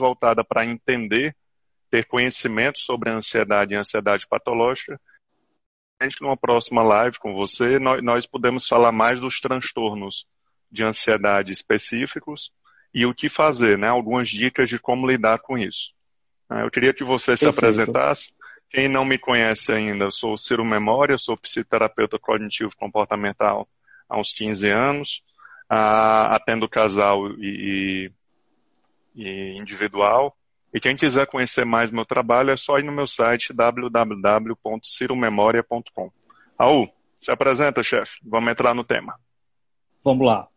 voltada para entender, ter conhecimento sobre a ansiedade e a ansiedade patológica. A gente, numa próxima live com você, nós, nós podemos falar mais dos transtornos de ansiedade específicos e o que fazer, né? Algumas dicas de como lidar com isso. Ah, eu queria que você se Perfeito. apresentasse. Quem não me conhece ainda, eu sou Ciro Memória, sou psicoterapeuta cognitivo comportamental há uns 15 anos, uh, atendo casal e, e, individual. E quem quiser conhecer mais meu trabalho é só ir no meu site www.ciromemoria.com. Raul, se apresenta, chefe. Vamos entrar no tema. Vamos lá.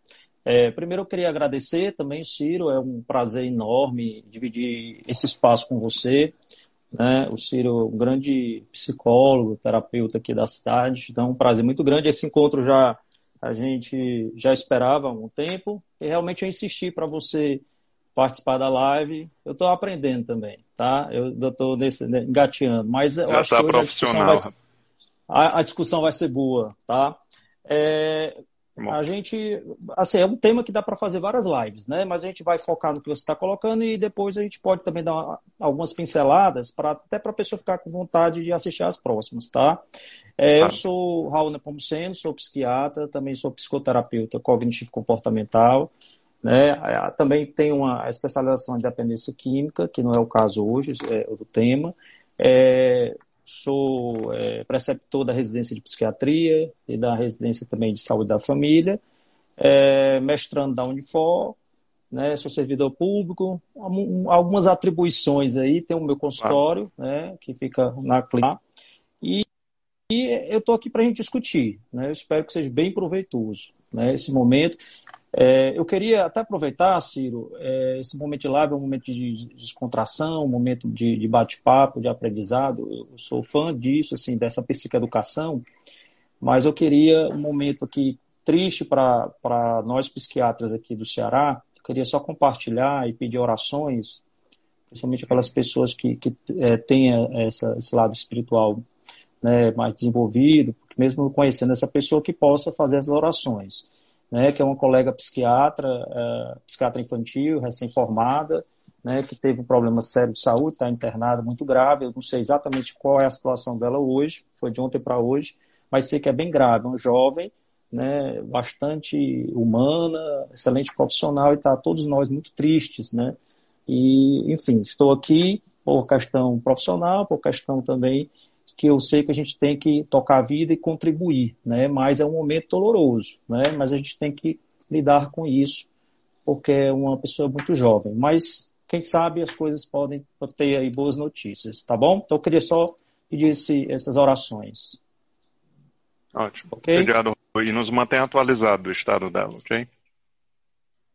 É, primeiro eu queria agradecer também, Ciro, é um prazer enorme dividir esse espaço com você. Né? O Ciro é um grande psicólogo, terapeuta aqui da cidade, então é um prazer muito grande. Esse encontro já a gente já esperava há um tempo e realmente eu insisti para você participar da live. Eu estou aprendendo também, tá? Eu estou né, engateando, mas eu já acho tá que profissional. A discussão, vai, a, a discussão vai ser boa, tá? É, a gente, assim, é um tema que dá para fazer várias lives, né? Mas a gente vai focar no que você está colocando e depois a gente pode também dar uma, algumas pinceladas para até para a pessoa ficar com vontade de assistir as próximas, tá? É, Eu sou Raul Nepomuceno, sou psiquiatra, também sou psicoterapeuta cognitivo comportamental, né? Também tenho uma especialização em dependência química, que não é o caso hoje, é o tema. É, sou é, preceptor da residência de psiquiatria e da residência também de saúde da família, é, mestrando da Unifor, né, sou servidor público, algumas atribuições aí, tem o meu consultório, ah. né, que fica na clínica, e, e eu estou aqui para a gente discutir, né, eu espero que seja bem proveitoso, né, esse momento, é, eu queria até aproveitar, Ciro, é, esse momento de live é um momento de descontração, um momento de, de bate-papo, de aprendizado. Eu sou fã disso, assim, dessa psicoeducação, mas eu queria um momento aqui triste para nós psiquiatras aqui do Ceará. Eu queria só compartilhar e pedir orações, principalmente aquelas pessoas que, que é, têm essa, esse lado espiritual né, mais desenvolvido, mesmo conhecendo essa pessoa que possa fazer as orações né, que é uma colega psiquiatra, uh, psiquiatra infantil, recém-formada, né, que teve um problema sério de saúde, está internada muito grave. Eu não sei exatamente qual é a situação dela hoje, foi de ontem para hoje, mas sei que é bem grave. Um jovem, né, bastante humana, excelente profissional e está todos nós muito tristes, né? E, enfim, estou aqui por questão profissional, por questão também que eu sei que a gente tem que tocar a vida e contribuir, né? Mas é um momento doloroso, né? Mas a gente tem que lidar com isso, porque é uma pessoa muito jovem. Mas quem sabe as coisas podem ter aí boas notícias, tá bom? Então eu queria só pedir esse, essas orações. Ótimo. Okay? Obrigado. E nos mantém atualizado do estado dela, ok?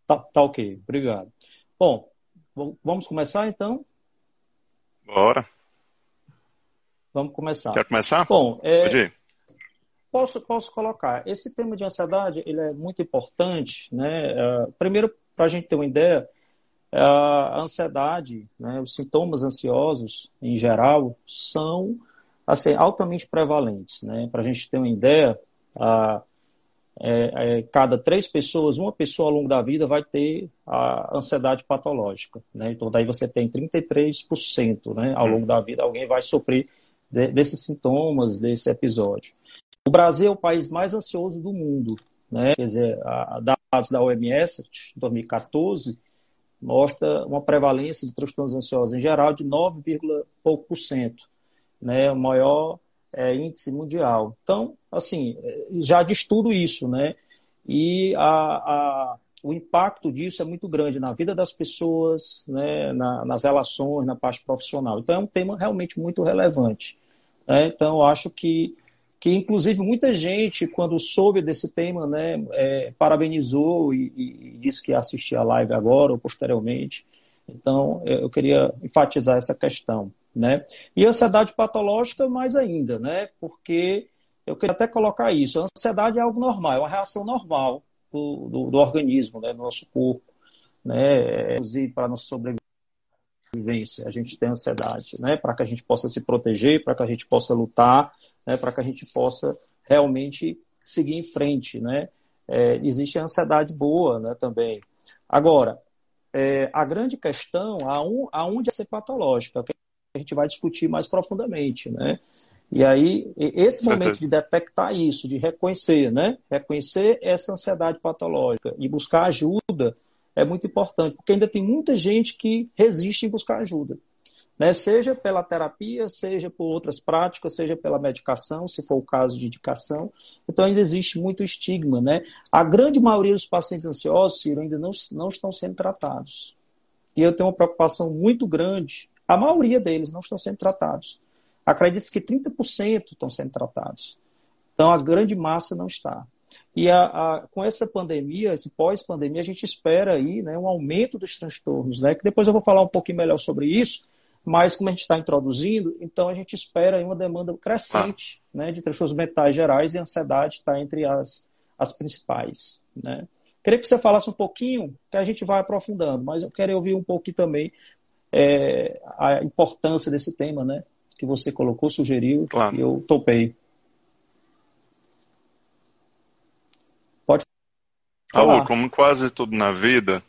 Tá, tá ok. Obrigado. Bom, vamos começar então? Bora. Vamos começar. Quer começar? Bom, é, posso, posso colocar. Esse tema de ansiedade ele é muito importante. Né? Uh, primeiro, para a gente ter uma ideia, uh, a ansiedade, né, os sintomas ansiosos, em geral, são assim, altamente prevalentes. Né? Para a gente ter uma ideia, uh, é, é, cada três pessoas, uma pessoa ao longo da vida vai ter a ansiedade patológica. Né? Então, daí você tem 33% né, ao longo da vida, alguém vai sofrer de, desses sintomas, desse episódio. O Brasil é o país mais ansioso do mundo. Né? Quer dizer, a, dados da OMS, de 2014, mostra uma prevalência de transtornos ansiosos em geral de 9, pouco por cento, né? o maior é, índice mundial. Então, assim, já diz tudo isso, né? E a, a, o impacto disso é muito grande na vida das pessoas, né, na, nas relações, na parte profissional. Então é um tema realmente muito relevante. Né? Então acho que, que inclusive muita gente, quando soube desse tema, né, é, parabenizou e, e, disse que ia assistir a live agora ou posteriormente. Então eu queria enfatizar essa questão. Né? E ansiedade patológica mais ainda, né? porque eu queria até colocar isso. A ansiedade é algo normal, é uma reação normal do, do, do organismo, né, do nosso corpo, né, inclusive para a nossa sobrevivência. A gente tem ansiedade, né, para que a gente possa se proteger, para que a gente possa lutar, né, para que a gente possa realmente seguir em frente, né. É, existe a ansiedade boa, né, também. Agora, é, a grande questão, aonde é ser patológica, que a gente vai discutir mais profundamente, né? E aí, esse momento de detectar isso, de reconhecer, né? Reconhecer essa ansiedade patológica e buscar ajuda é muito importante, porque ainda tem muita gente que resiste em buscar ajuda né? seja pela terapia, seja por outras práticas, seja pela medicação, se for o caso de indicação. Então ainda existe muito estigma. Né? A grande maioria dos pacientes ansiosos, Ciro, ainda não, não estão sendo tratados. E eu tenho uma preocupação muito grande. A maioria deles não estão sendo tratados. Acredita-se que 30% estão sendo tratados. Então a grande massa não está. E a, a, com essa pandemia, esse pós-pandemia, a gente espera aí né, um aumento dos transtornos, né? Que depois eu vou falar um pouquinho melhor sobre isso, mas como a gente está introduzindo, então a gente espera uma demanda crescente ah. né, de transtornos mentais gerais e ansiedade está entre as, as principais. Né? Queria que você falasse um pouquinho, que a gente vai aprofundando, mas eu quero ouvir um pouquinho também é, a importância desse tema, né? Que você colocou, sugeriu, claro. e eu topei. Pode falar. como quase tudo na vida,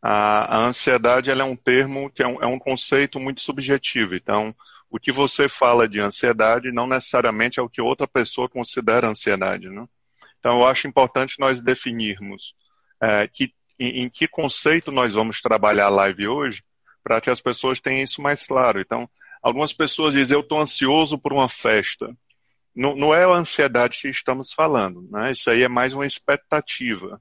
a, a ansiedade é um termo que é um, é um conceito muito subjetivo. Então, o que você fala de ansiedade não necessariamente é o que outra pessoa considera ansiedade. Né? Então, eu acho importante nós definirmos é, que, em, em, que conceito nós vamos trabalhar a live hoje para que as pessoas tenham isso mais claro. Então, algumas pessoas dizem, eu estou ansioso por uma festa. Não, não, é a ansiedade que estamos falando, né? isso aí é mais uma expectativa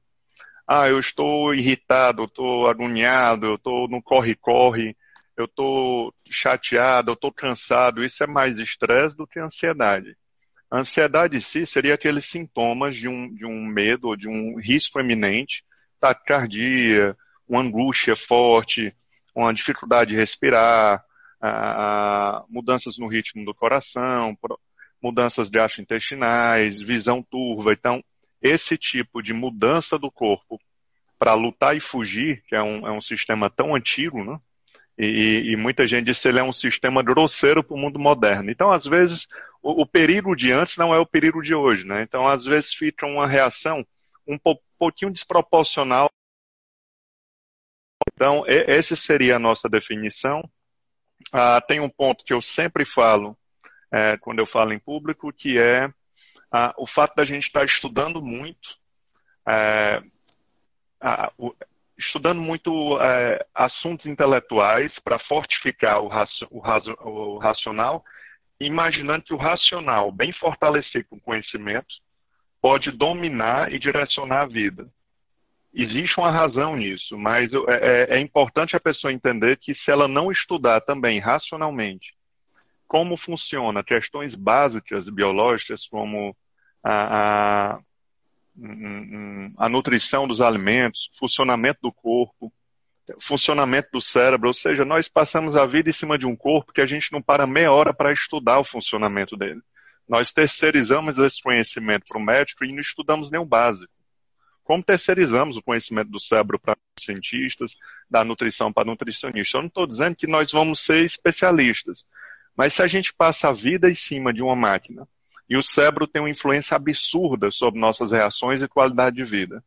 ah, eu estou irritado, eu estou agoniado, eu estou no corre-corre, eu estou chateado, eu estou cansado. Isso é mais estresse do que ansiedade. A ansiedade em si seria aqueles sintomas de um, de um medo ou de um risco eminente, taquicardia, uma angústia forte, uma dificuldade de respirar, mudanças no ritmo do coração, mudanças gastrointestinais, visão turva. Então, esse tipo de mudança do corpo para lutar e fugir, que é um, é um sistema tão antigo, né? E, e, muita gente diz que ele é um sistema grosseiro para o mundo moderno. Então, às vezes, o, o, perigo de antes não é o perigo de hoje, né? Então, às vezes, fica uma reação um po pouquinho desproporcional. Então, essa seria a nossa definição. Ah, tem um ponto que eu sempre falo é, quando eu falo em público, que é ah, o fato da gente estar tá estudando muito, é, ah, o, estudando muito é, assuntos intelectuais para fortificar o, raci o, o, racional, imaginando que o racional, bem fortalecido com conhecimento, pode dominar e direcionar a vida. Existe uma razão nisso, mas é, é, é importante a pessoa entender que se ela não estudar também racionalmente como funciona questões básicas biológicas como a, a, a nutrição dos alimentos, funcionamento do corpo, funcionamento do cérebro, ou seja, nós passamos a vida em cima de um corpo que a gente não para meia hora para estudar o funcionamento dele. Nós terceirizamos esse conhecimento para o médico e não estudamos o básico. Como terceirizamos o conhecimento do cérebro para cientistas, da nutrição para nutricionistas. Eu não estou dizendo que nós vamos ser especialistas, mas se a gente passa a vida em cima de uma máquina e o cérebro tem uma influência absurda sobre nossas reações e qualidade de vida.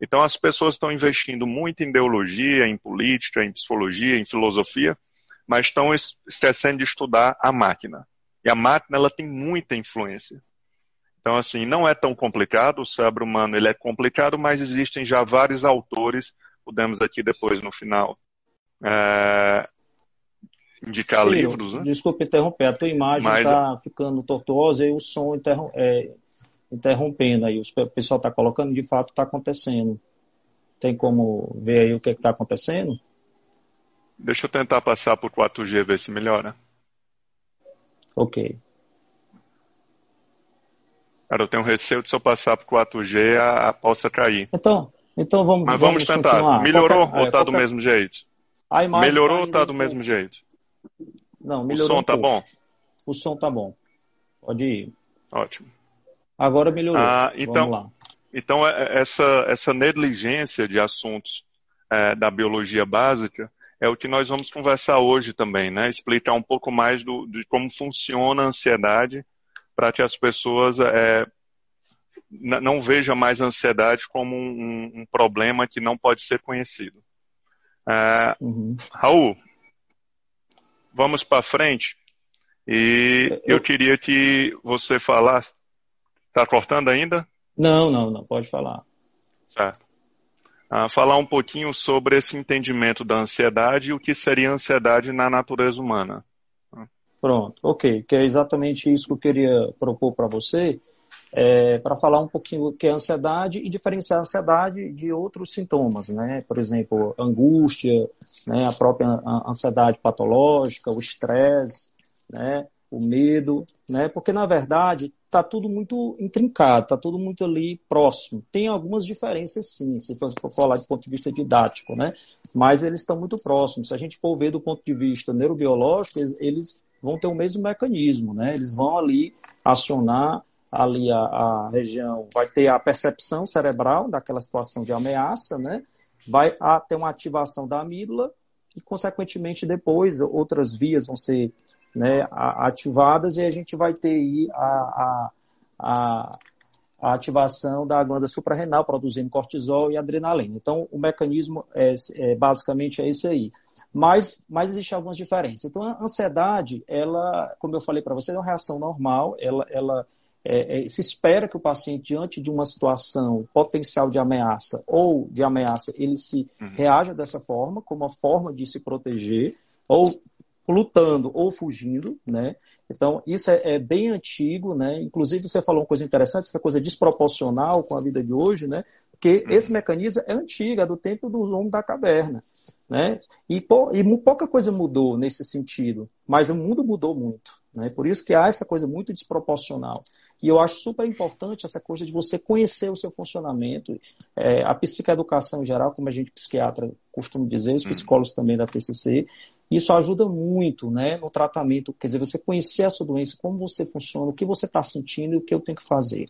Então as pessoas estão investindo muito em ideologia, em política, em psicologia, em filosofia, mas estão esquecendo de estudar a máquina. E a máquina ela tem muita influência. Então assim, não é tão complicado, o cérebro humano ele é complicado, mas existem já vários autores, podemos aqui depois no final é, indicar livros, né? Desculpa interromper, a tua imagem está Mas... ficando tortuosa e o som interrom é, interrompendo aí. O pessoal está colocando, de fato está acontecendo. Tem como ver aí o que está acontecendo? Deixa eu tentar passar por 4G, ver se melhora. Ok. Cara, eu tenho receio de se eu passar por 4G, a, a possa cair. Então, então vamos Mas vamos, vamos tentar. Continuar. Melhorou qualquer, ou está é, qualquer... do mesmo jeito? Melhorou tá ou está do mesmo jeito? Não, melhorou. O som um tá bom? O som tá bom. Pode ir. Ótimo. Agora melhorou. Ah, então, então é, é, essa, essa negligência de assuntos é, da biologia básica é o que nós vamos conversar hoje também, né? Explicar um pouco mais do, de como funciona a ansiedade para que as pessoas é, não vejam mais a ansiedade como um, um, problema que não pode ser conhecido. É, uhum. Raul, vamos para frente. E eu... eu queria que você falasse. Está cortando ainda? Não, não, não, pode falar. Certo. Ah, falar um pouquinho sobre esse entendimento da ansiedade e o que seria ansiedade na natureza humana. Pronto, ok, que é exatamente isso que eu queria propor para você, é, para falar um pouquinho o que é ansiedade e diferenciar a ansiedade de outros sintomas, né? Por exemplo, angústia, né? a própria ansiedade patológica, o estresse, né? O medo, né? Porque na verdade está tudo muito intrincado, está tudo muito ali próximo. Tem algumas diferenças sim, se for falar do ponto de vista didático, né? Mas eles estão muito próximos. Se a gente for ver do ponto de vista neurobiológico, eles, vão ter o mesmo mecanismo, né? Eles vão ali acionar ali a, a região, vai ter a percepção cerebral daquela situação de ameaça, né? Vai ter uma ativação da amígdala e, consequentemente, depois outras vias vão ser né, ativadas e a gente vai ter aí a, a, a, ativação da glândula suprarrenal produzindo cortisol e adrenalina. Então, o mecanismo é, é, basicamente é esse aí. Mas, mas existem algumas diferenças. Então, a ansiedade, ela, como eu falei para você, é uma reação normal, ela, ela é, é, se espera que o paciente, diante de uma situação potencial de ameaça ou de ameaça, ele se uhum. reaja dessa forma, como uma forma de se proteger, ou lutando ou fugindo, né? Então, isso é, é, bem antigo, né? Inclusive, você falou uma coisa interessante, essa coisa desproporcional com a vida de hoje, né? Porque uhum. esse mecanismo é antigo, é do tempo do homem da caverna, né? E, e pouca coisa mudou nesse sentido, mas o mundo mudou muito, né? Por isso que há essa coisa muito desproporcional. E eu acho super importante essa coisa de você conhecer o seu funcionamento. É, a psicoeducação em geral, como a gente psiquiatra costuma dizer, os uhum. psicólogos também da PCC, isso ajuda muito né, no tratamento, quer dizer, você conhecer a sua doença, como você funciona, o que você está sentindo e o que eu tenho que fazer.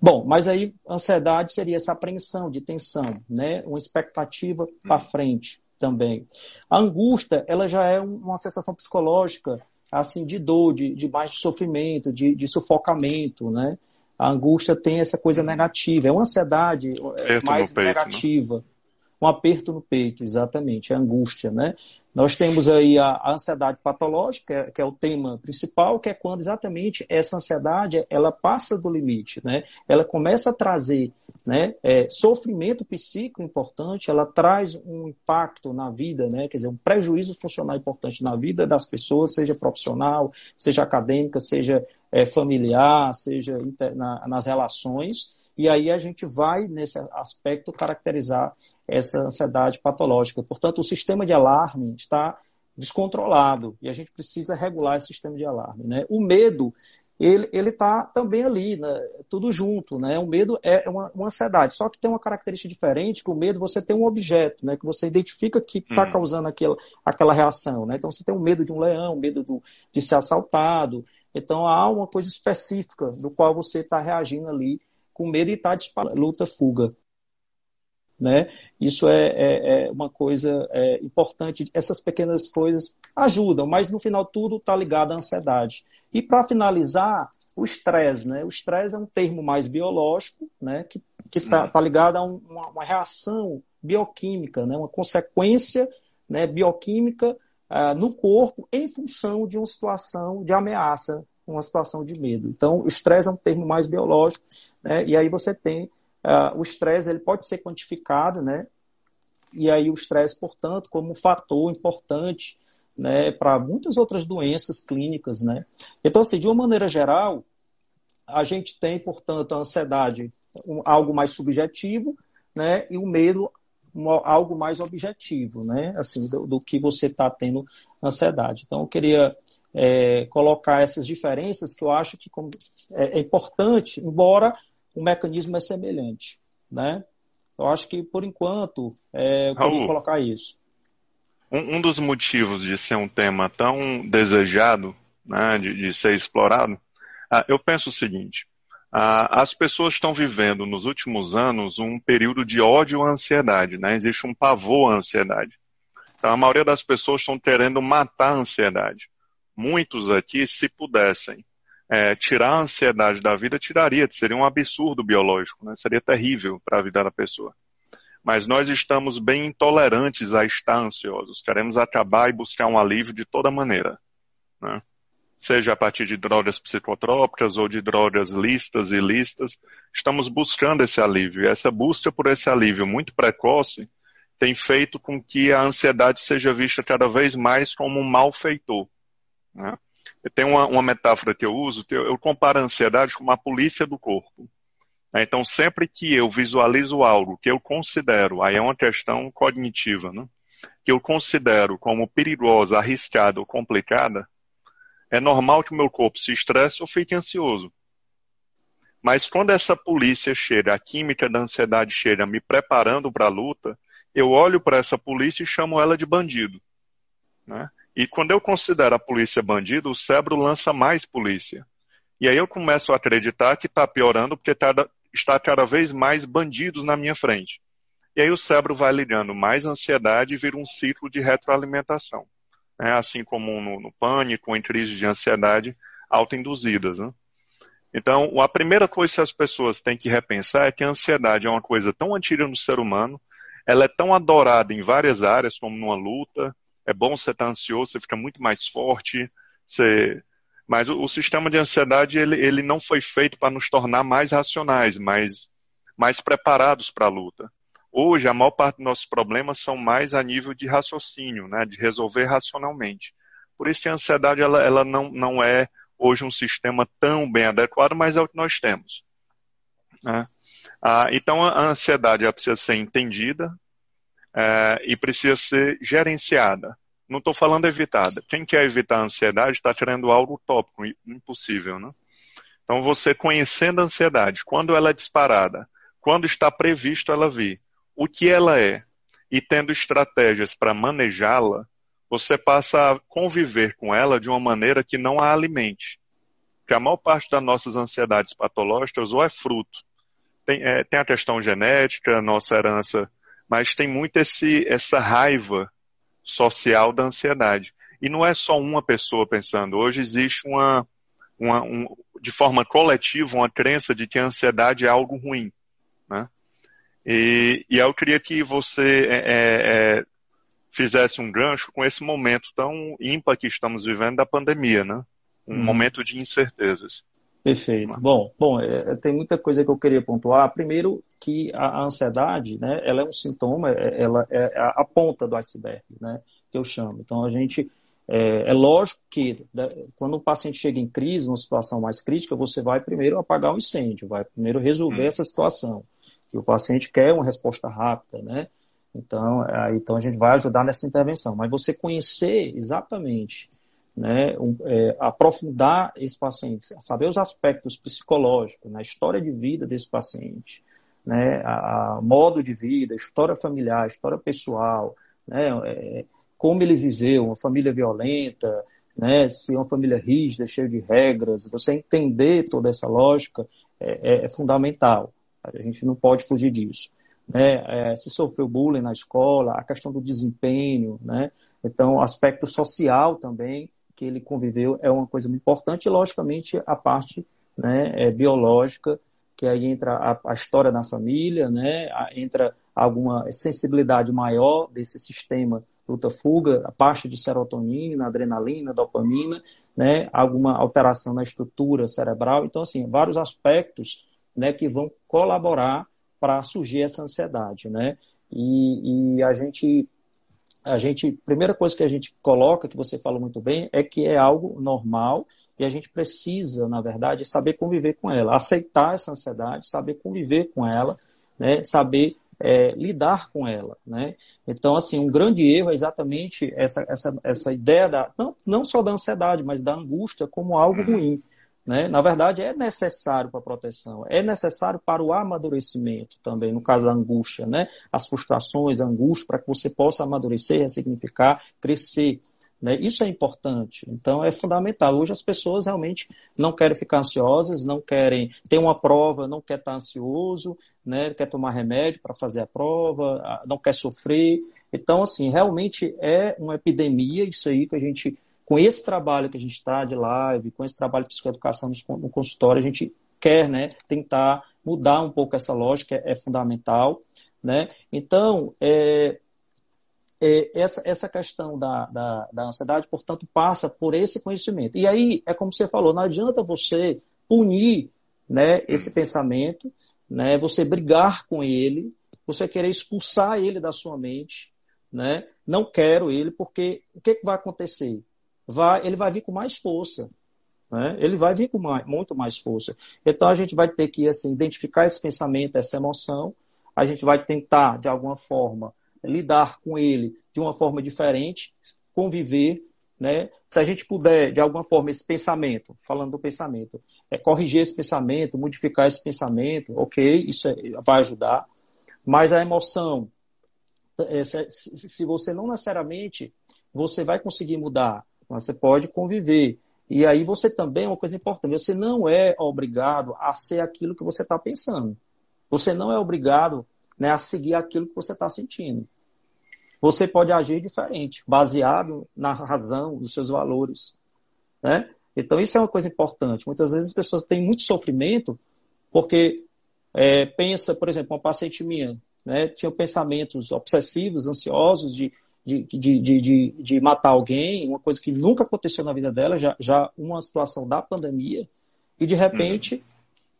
Bom, mas aí ansiedade seria essa apreensão de tensão, né, uma expectativa para frente também. A angústia, ela já é uma sensação psicológica, assim, de dor, de, de mais de sofrimento, de, de sufocamento, né? A angústia tem essa coisa negativa, é uma ansiedade é, mais peito, né? negativa. Né? Um aperto no peito, exatamente, a angústia, né? Nós temos aí a, ansiedade patológica, que é, que é, o tema principal, que é quando exatamente essa ansiedade ela passa do limite, né? Ela começa a trazer, né, é, sofrimento psíquico importante, ela traz um impacto na vida, né? Quer dizer, um prejuízo funcional importante na vida das pessoas, seja profissional, seja acadêmica, seja é, familiar, seja na, nas relações. E aí a gente vai nesse aspecto caracterizar essa ansiedade patológica. Portanto, o sistema de alarme está descontrolado e a gente precisa regular esse sistema de alarme. Né? O medo, ele está também ali, né? tudo junto. Né? O medo é uma, uma, ansiedade, só que tem uma característica diferente, que o medo você tem um objeto, né? que você identifica que está hum. causando aquela, aquela reação. Né? Então você tem um medo de um leão, medo do, de ser assaltado. Então há uma coisa específica do qual você está reagindo ali com medo e está disparando, luta, fuga né? Isso é, é, é uma coisa é, importante. Essas pequenas coisas ajudam, mas no final tudo está ligado à ansiedade. E para finalizar, o estresse, né? O estresse é um termo mais biológico, né? Que está tá ligado a um, uma, uma, reação bioquímica, né? Uma consequência, né? Bioquímica uh, no corpo em função de uma situação de ameaça, uma situação de medo. Então, o estresse é um termo mais biológico, né? E aí você tem Uh, o estresse ele pode ser quantificado, né? E aí o estresse, portanto, como um fator importante né, para muitas outras doenças clínicas, né? Então, assim, de uma maneira geral, a gente tem, portanto, a ansiedade um, algo mais subjetivo, né? E o medo um, algo mais objetivo, né? Assim, do, do que você está tendo ansiedade. Então, eu queria é, colocar essas diferenças que eu acho que é, é importante, embora o mecanismo é semelhante, né? Eu acho que, por enquanto, é, eu Raul, colocar isso. Um, um, dos motivos de ser um tema tão desejado, né, de, de ser explorado, ah, eu penso o seguinte, ah, as pessoas estão vivendo nos últimos anos um período de ódio à ansiedade, né? Existe um pavor à ansiedade. Então, a maioria das pessoas estão querendo matar a ansiedade. Muitos aqui, se pudessem, é, tirar a ansiedade da vida, tiraria, seria um absurdo biológico, né? seria terrível para a vida da pessoa. mas nós estamos bem intolerantes a estar ansiosos. Queremos acabar e buscar um alívio de toda maneira. Né? Seja a partir de drogas psicotrópicas ou de drogas listas e listas, estamos buscando esse alívio. E essa busca por esse alívio muito precoce tem feito com que a ansiedade seja vista cada vez mais como um malfeitor. Né? Tem uma, uma, metáfora que eu uso, que eu, eu comparo a ansiedade com uma polícia do corpo. Né? Então, sempre que eu visualizo algo que eu considero, aí é uma questão cognitiva, né? que eu considero como perigosa, arriscada ou complicada, é normal que o meu corpo se estresse ou fique ansioso. Mas quando essa polícia chega, a química da ansiedade chega me preparando para a luta, eu olho para essa polícia e chamo ela de bandido. Né? E quando eu considero a polícia bandido, o cérebro lança mais polícia. E aí eu começo a acreditar que está piorando porque tá, está cada vez mais bandidos na minha frente. E aí o cérebro vai ligando mais ansiedade e vira um ciclo de retroalimentação. Né? Assim como no, no pânico, em crises de ansiedade autoinduzidas. Né? Então, a primeira coisa que as pessoas têm que repensar é que a ansiedade é uma coisa tão antiga no ser humano, ela é tão adorada em várias áreas, como numa luta. É bom você estar ansioso, você fica muito mais forte, você mas o, o sistema de ansiedade ele, ele não foi feito para nos tornar mais racionais, mais, mais preparados para a luta. Hoje, a maior parte dos nossos problemas são mais a nível de raciocínio, né, de resolver racionalmente. Por isso que a ansiedade ela, ela não, não é hoje um sistema tão bem adequado, mas é o que nós temos. Né? Ah, então, a ansiedade precisa ser entendida é, e precisa ser gerenciada. Não estou falando evitada. Quem quer evitar a ansiedade está querendo algo utópico, impossível, né? Então, você conhecendo a ansiedade, quando ela é disparada, quando está previsto ela vir, o que ela é, e tendo estratégias para manejá-la, você passa a conviver com ela de uma maneira que não a alimente. Porque a maior parte das nossas ansiedades patológicas ou é fruto. Tem, é, tem a questão genética, nossa herança, mas tem muito esse, essa raiva social da ansiedade. E não é só uma pessoa pensando. Hoje existe uma, uma um, de forma coletiva, uma crença de que a ansiedade é algo ruim. Né? E, e eu queria que você é, é, é, fizesse um gancho com esse momento tão ímpar que estamos vivendo da pandemia, né? Um hum. momento de incertezas. Perfeito. Bom, bom é, tem muita coisa que eu queria pontuar. Primeiro, que a, a ansiedade, né, ela é um sintoma, é, ela é a ponta do iceberg, né, que eu chamo. Então, a gente, é, é lógico que né, quando o paciente chega em crise, numa situação mais crítica, você vai primeiro apagar o incêndio, vai primeiro resolver hum. essa situação. E o paciente quer uma resposta rápida, né? Então, é, então a gente vai ajudar nessa intervenção. Mas você conhecer exatamente né, é, aprofundar esse paciente, saber os aspectos psicológicos, né, a história de vida desse paciente, né, a, a modo de vida, história familiar, história pessoal, né, é, como ele viveu, uma família violenta, né, se é uma família rígida, cheia de regras, você entender toda essa lógica é, é, é fundamental. A gente não pode fugir disso. Né, é, se sofreu bullying na escola, a questão do desempenho, né, então aspecto social também, que ele conviveu é uma coisa muito importante, e logicamente a parte né, é, biológica, que aí entra a, a história da família, né, entra alguma sensibilidade maior desse sistema luta-fuga, a parte de serotonina, adrenalina, dopamina, né, alguma alteração na estrutura cerebral. Então, assim, vários aspectos né, que vão colaborar para surgir essa ansiedade. Né? E, e a gente a gente, primeira coisa que a gente coloca, que você falou muito bem, é que é algo normal e a gente precisa, na verdade, saber conviver com ela, aceitar essa ansiedade, saber conviver com ela, né, saber é, lidar com ela. Né? Então, assim, um grande erro é exatamente essa, essa, essa ideia, da, não, não só da ansiedade, mas da angústia como algo uhum. ruim. Né? Na verdade, é necessário para a proteção, é necessário para o amadurecimento também, no caso da angústia, né? as frustrações, a angústia, para que você possa amadurecer, ressignificar, crescer. Né? Isso é importante, então é fundamental. Hoje as pessoas realmente não querem ficar ansiosas, não querem ter uma prova, não quer estar ansioso, né? quer tomar remédio para fazer a prova, não quer sofrer. Então, assim, realmente é uma epidemia isso aí que a gente com esse trabalho que a gente está de live, com esse trabalho de psicoeducação no consultório, a gente quer né, tentar mudar um pouco essa lógica, é, é fundamental. Né? Então, é, é, essa, essa questão da, da, da ansiedade, portanto, passa por esse conhecimento. E aí, é como você falou, não adianta você punir né, esse hum. pensamento, né, você brigar com ele, você querer expulsar ele da sua mente, né? Não quero ele, porque o que, que vai acontecer? Vai, ele vai vir com mais força. Né? Ele vai vir com mais, muito mais força. Então a gente vai ter que assim, identificar esse pensamento, essa emoção, a gente vai tentar, de alguma forma, lidar com ele de uma forma diferente, conviver, né? Se a gente puder, de alguma forma, esse pensamento, falando do pensamento, é corrigir esse pensamento, modificar esse pensamento, ok, isso é, vai ajudar. Mas a emoção, é, se, você não necessariamente você vai conseguir mudar, você pode conviver. E aí você também, uma coisa importante, você não é obrigado a ser aquilo que você está pensando. Você não é obrigado né, a seguir aquilo que você está sentindo. Você pode agir diferente, baseado na razão dos seus valores. Né? Então, isso é uma coisa importante. Muitas vezes as pessoas têm muito sofrimento porque é, pensa, por exemplo, uma paciente minha, né, tinha pensamentos obsessivos, ansiosos de, de, de, de, de, matar alguém, uma coisa que nunca aconteceu na vida dela, já, já uma situação da pandemia, e de repente, uhum.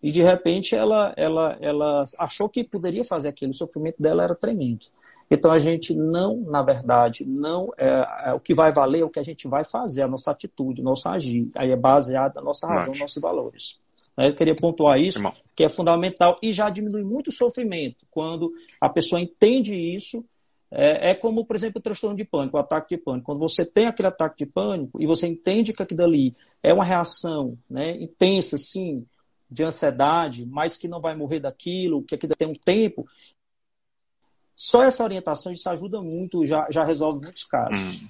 e de repente ela, ela, ela achou que poderia fazer aquilo, o sofrimento dela era tremendo. Então a gente não, na verdade, não é, é, o que vai valer é o que a gente vai fazer, a nossa atitude, o nosso agir. Aí é baseado na nossa razão, nos nossos valores. Eu queria pontuar isso, Irmão. que é fundamental e já diminui muito o sofrimento. Quando a pessoa entende isso, é, é, como, por exemplo, o transtorno de pânico, o ataque de pânico. Quando você tem aquele ataque de pânico e você entende que aquilo ali é uma reação né, intensa, sim, de ansiedade, mas que não vai morrer daquilo, que aquilo tem um tempo, só essa orientação isso ajuda muito, já, já resolve muitos casos. Hum.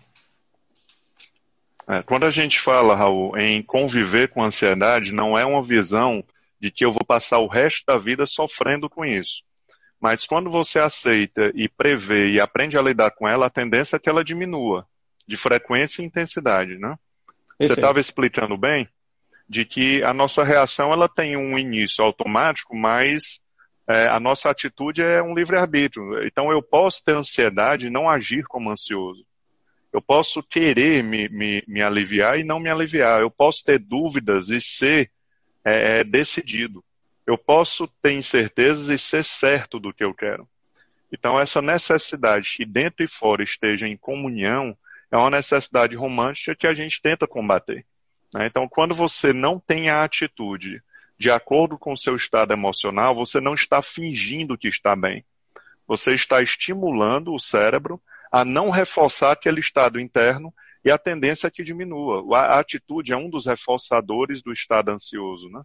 É, quando a gente fala, Raul, em conviver com ansiedade, não é uma visão de que eu vou passar o resto da vida sofrendo com isso. Mas quando você aceita e prevê e aprende a lidar com ela, a tendência é que ela diminua de frequência e intensidade, né? Você estava explicando bem de que a nossa reação ela tem um início automático, mas é, a nossa atitude é um livre-arbítrio. Então eu posso ter ansiedade e não agir como ansioso. Eu posso querer me, me, me aliviar e não me aliviar. Eu posso ter dúvidas e ser é, é decidido. Eu posso ter incertezas e ser certo do que eu quero. Então, essa necessidade que dentro e fora esteja em comunhão é uma necessidade romântica que a gente tenta combater. Né? Então, quando você não tem a atitude de acordo com o seu estado emocional, você não está fingindo que está bem. Você está estimulando o cérebro a não reforçar aquele estado interno e a tendência é que diminua. A atitude é um dos reforçadores do estado ansioso, né?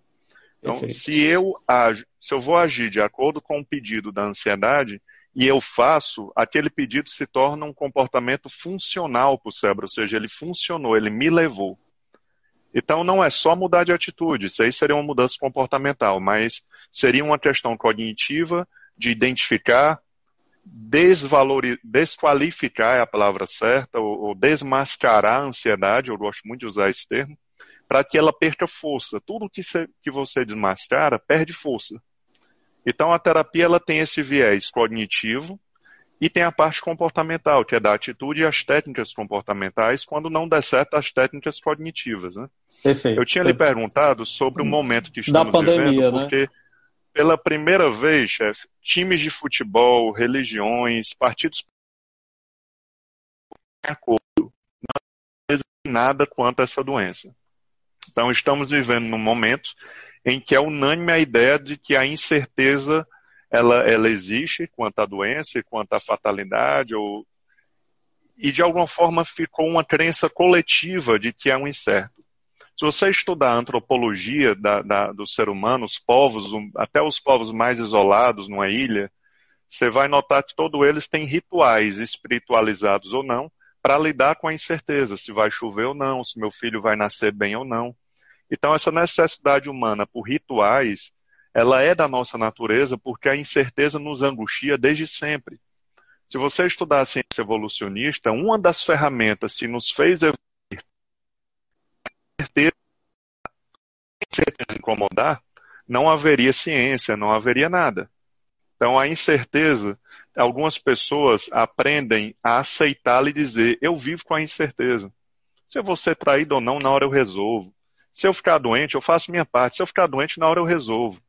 Então, se eu, age, se eu vou agir de acordo com o pedido da ansiedade e eu faço, aquele pedido se torna um comportamento funcional para o cérebro, ou seja, ele funcionou, ele me levou. Então não é só mudar de atitude, isso aí seria uma mudança comportamental, mas seria uma questão cognitiva de identificar, desqualificar é a palavra certa, ou, ou desmascarar a ansiedade, eu gosto muito de usar esse termo, para que ela perca força. Tudo que, cê, que você desmascara perde força. Então a terapia ela tem esse viés cognitivo e tem a parte comportamental, que é da atitude e as técnicas comportamentais, quando não der certo as técnicas cognitivas. Né? Perfeito. Eu tinha lhe perguntado sobre o momento que estamos da pandemia, vivendo, né? porque né? pela primeira vez, chefe, times de futebol, religiões, partidos acordo, não nada quanto a essa doença. Então estamos vivendo num momento em que é unânime a ideia de que a incerteza ela, ela existe quanto à doença e quanto à fatalidade, ou... e de alguma forma ficou uma crença coletiva de que é um incerto. Se você estudar a antropologia da, da, do ser humano, os povos, até os povos mais isolados numa ilha, você vai notar que todos eles têm rituais espiritualizados ou não para lidar com a incerteza, se vai chover ou não, se meu filho vai nascer bem ou não. Então, essa necessidade humana por rituais ela é da nossa natureza porque a incerteza nos angustia desde sempre. Se você estudar a ciência evolucionista, uma das ferramentas que nos fez evoluir, certeza, incomodar, não haveria ciência, não haveria nada. Então, a incerteza, algumas pessoas aprendem a aceitá-la e dizer: eu vivo com a incerteza. Se eu vou ser traído ou não, na hora eu resolvo. Se eu ficar doente, eu faço minha parte. Se eu ficar doente, na hora eu resolvo.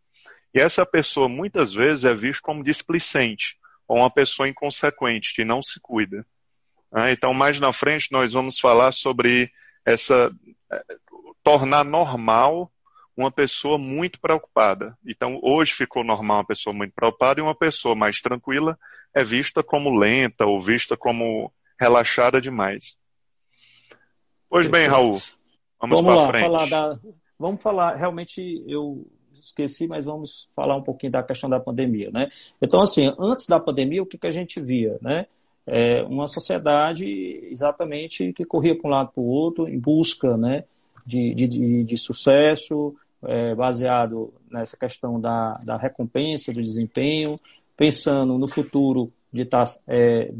E essa pessoa, muitas vezes, é vista como displicente ou uma pessoa inconsequente, que não se cuida. Ah, então, mais na frente, nós vamos falar sobre essa eh, tornar normal uma pessoa muito preocupada. Então, hoje ficou normal uma pessoa muito preocupada e uma pessoa mais tranquila é vista como lenta ou vista como relaxada demais. Pois bem, Raul, vamos, vamos lá, frente. Falar da... Vamos falar, realmente eu esqueci, mas vamos falar um pouquinho da questão da pandemia, né? Então, assim, antes da pandemia, o que, que a gente via, né? É uma sociedade exatamente que corria para um lado para o outro em busca, né? De, de, de sucesso, é, baseado nessa questão da, da recompensa, do desempenho, pensando no futuro de tá, é,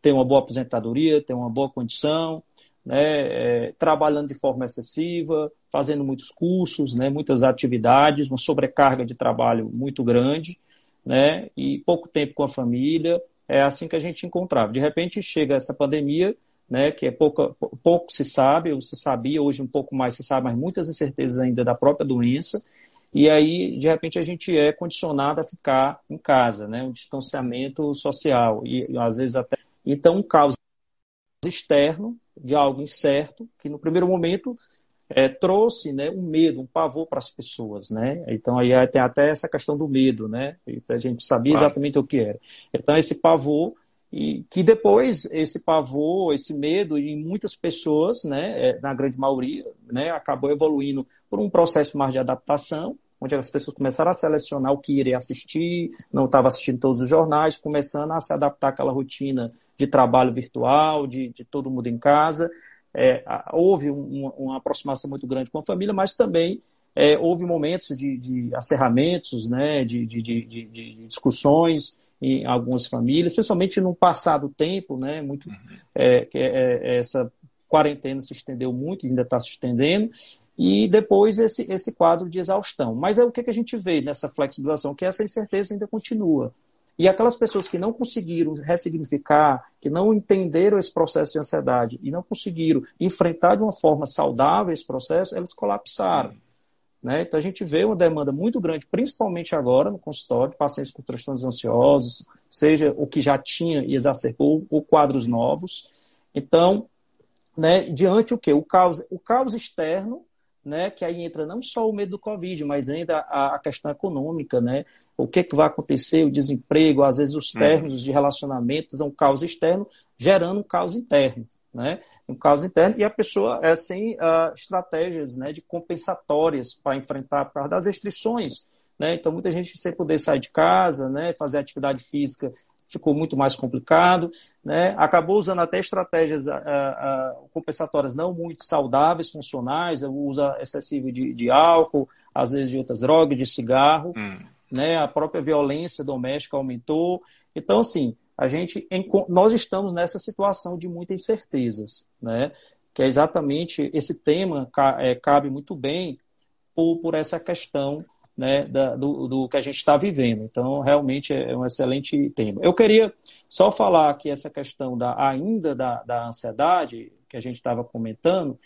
ter uma boa aposentadoria, ter uma boa condição, né, é, trabalhando de forma excessiva, fazendo muitos cursos, né, muitas atividades, uma sobrecarga de trabalho muito grande, né, e pouco tempo com a família. É assim que a gente encontrava. De repente chega essa pandemia né, que é pouco, se sabe, ou se sabia, hoje um pouco mais se sabe, mas muitas incertezas ainda da própria doença, e aí, de repente, a gente é condicionado a ficar em casa, né, um distanciamento social, e às vezes até. Então, um caos externo de algo incerto, que no primeiro momento é, trouxe né, um medo, um pavor para as pessoas. Né? Então, aí tem até essa questão do medo, né? a gente sabia exatamente o que era. Então, esse pavor e que depois esse pavor, esse medo em muitas pessoas, né, é, na grande maioria, né, acabou evoluindo por um processo mais de adaptação, onde as pessoas começaram a selecionar o que iria assistir, não estava assistindo todos os jornais, começando a se adaptar àquela rotina de trabalho virtual, de, de todo mundo em casa. É, houve um, uma aproximação muito grande com a família, mas também é, houve momentos de, de acerramentos, né, de, de, de discussões, em algumas famílias, especialmente no passado tempo, né? Muito, uhum. é, que é, é, essa quarentena se estendeu muito, ainda está se estendendo, e depois esse, esse quadro de exaustão. Mas é o que, que a gente vê nessa flexibilização, que essa incerteza ainda continua. E aquelas pessoas que não conseguiram ressignificar, que não entenderam esse processo de ansiedade e não conseguiram enfrentar de uma forma saudável esse processo, elas colapsaram. Né? Então a gente vê uma demanda muito grande, principalmente agora no consultório, de pacientes com transtornos ansiosos, seja o que já tinha e exacerbou, ou quadros novos. Então, né, diante o que? O caos, o caos externo, né, que aí entra não só o medo do Covid, mas ainda a, a questão econômica, né? O que, que vai acontecer, o desemprego, às vezes os uhum. términos de relacionamentos, é um caos externo gerando um caos interno né, um caso interno, e a pessoa é sem uh, estratégias né, de compensatórias para enfrentar por causa das restrições. Né? Então, muita gente sem poder sair de casa, né, fazer atividade física ficou muito mais complicado, né? acabou usando até estratégias uh, uh, compensatórias não muito saudáveis, funcionais, o uso excessivo de, de, álcool, às vezes de outras drogas, de cigarro, hum. né? a própria violência doméstica aumentou. Então, assim, a gente, nós estamos nessa situação de muitas incertezas, né? que é exatamente esse tema é, cabe muito bem por, por essa questão né, da, do, do, que a gente está vivendo. Então, realmente é um excelente tema. Eu queria só falar que essa questão da, ainda da, da ansiedade, que a gente estava comentando,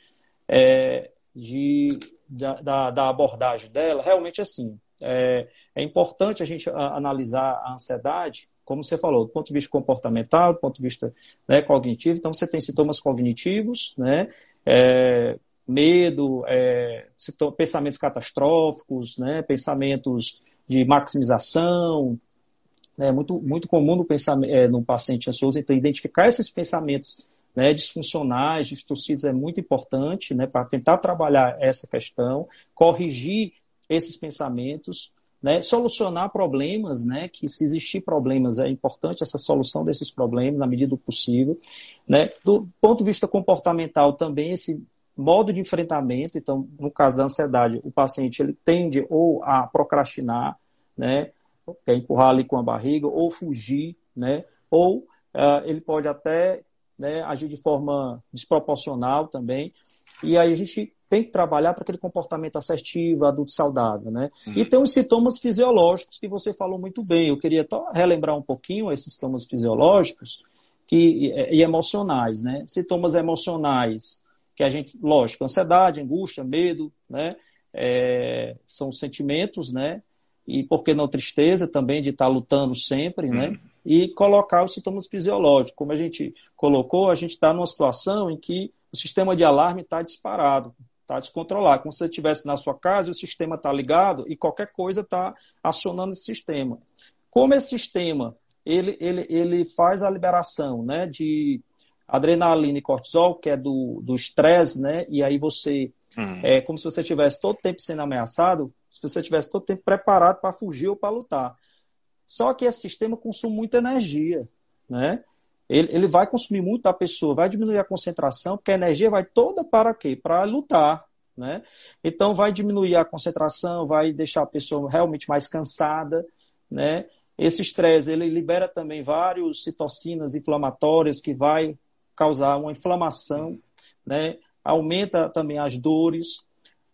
é, de, da, da, abordagem dela, realmente assim, é, é importante a gente analisar a ansiedade como você falou, do ponto de vista comportamental, do ponto de vista né, cognitivo. Então, você tem sintomas cognitivos, né, é, medo, é, pensamentos catastróficos, né, pensamentos de maximização. É muito, muito comum no, pensamento, é, no paciente ansioso, então, identificar esses pensamentos né, disfuncionais, distorcidos, é muito importante né, para tentar trabalhar essa questão, corrigir esses pensamentos, né, solucionar problemas, né, que se existir problemas é importante essa solução desses problemas na medida do possível, né, do ponto de vista comportamental também esse modo de enfrentamento, então no caso da ansiedade o paciente ele tende ou a procrastinar, né, quer empurrar ali com a barriga ou fugir, né, ou uh, ele pode até né, agir de forma desproporcional também, e aí a gente tem que trabalhar para aquele comportamento assertivo, adulto saudável, né? Uhum. E tem os sintomas fisiológicos que você falou muito bem. Eu queria relembrar um pouquinho esses sintomas fisiológicos que, e emocionais, né? Sintomas emocionais, que a gente, lógico, ansiedade, angústia, medo, né? É, são sentimentos, né? E por que não tristeza também de estar lutando sempre, né? uhum. né? E colocar os sintomas fisiológicos. Como a gente colocou, a gente está numa situação em que o sistema de alarme está disparado, está descontrolado. Como se você estivesse na sua casa, o sistema está ligado e qualquer coisa está acionando esse sistema. Como esse sistema ele, ele, ele faz a liberação né, de adrenalina e cortisol, que é do estresse, né? E aí você uhum. é como se você tivesse todo tempo sendo ameaçado, se você tivesse todo tempo preparado para fugir ou para lutar. Só que esse sistema consome muita energia, né? Ele, ele vai consumir muito da pessoa, vai diminuir a concentração, porque a energia vai toda para quê? Para lutar, né? Então vai diminuir a concentração, vai deixar a pessoa realmente mais cansada, né? Esse estresse, ele libera também vários citocinas inflamatórias que vai causar uma inflamação, né? Aumenta também as dores.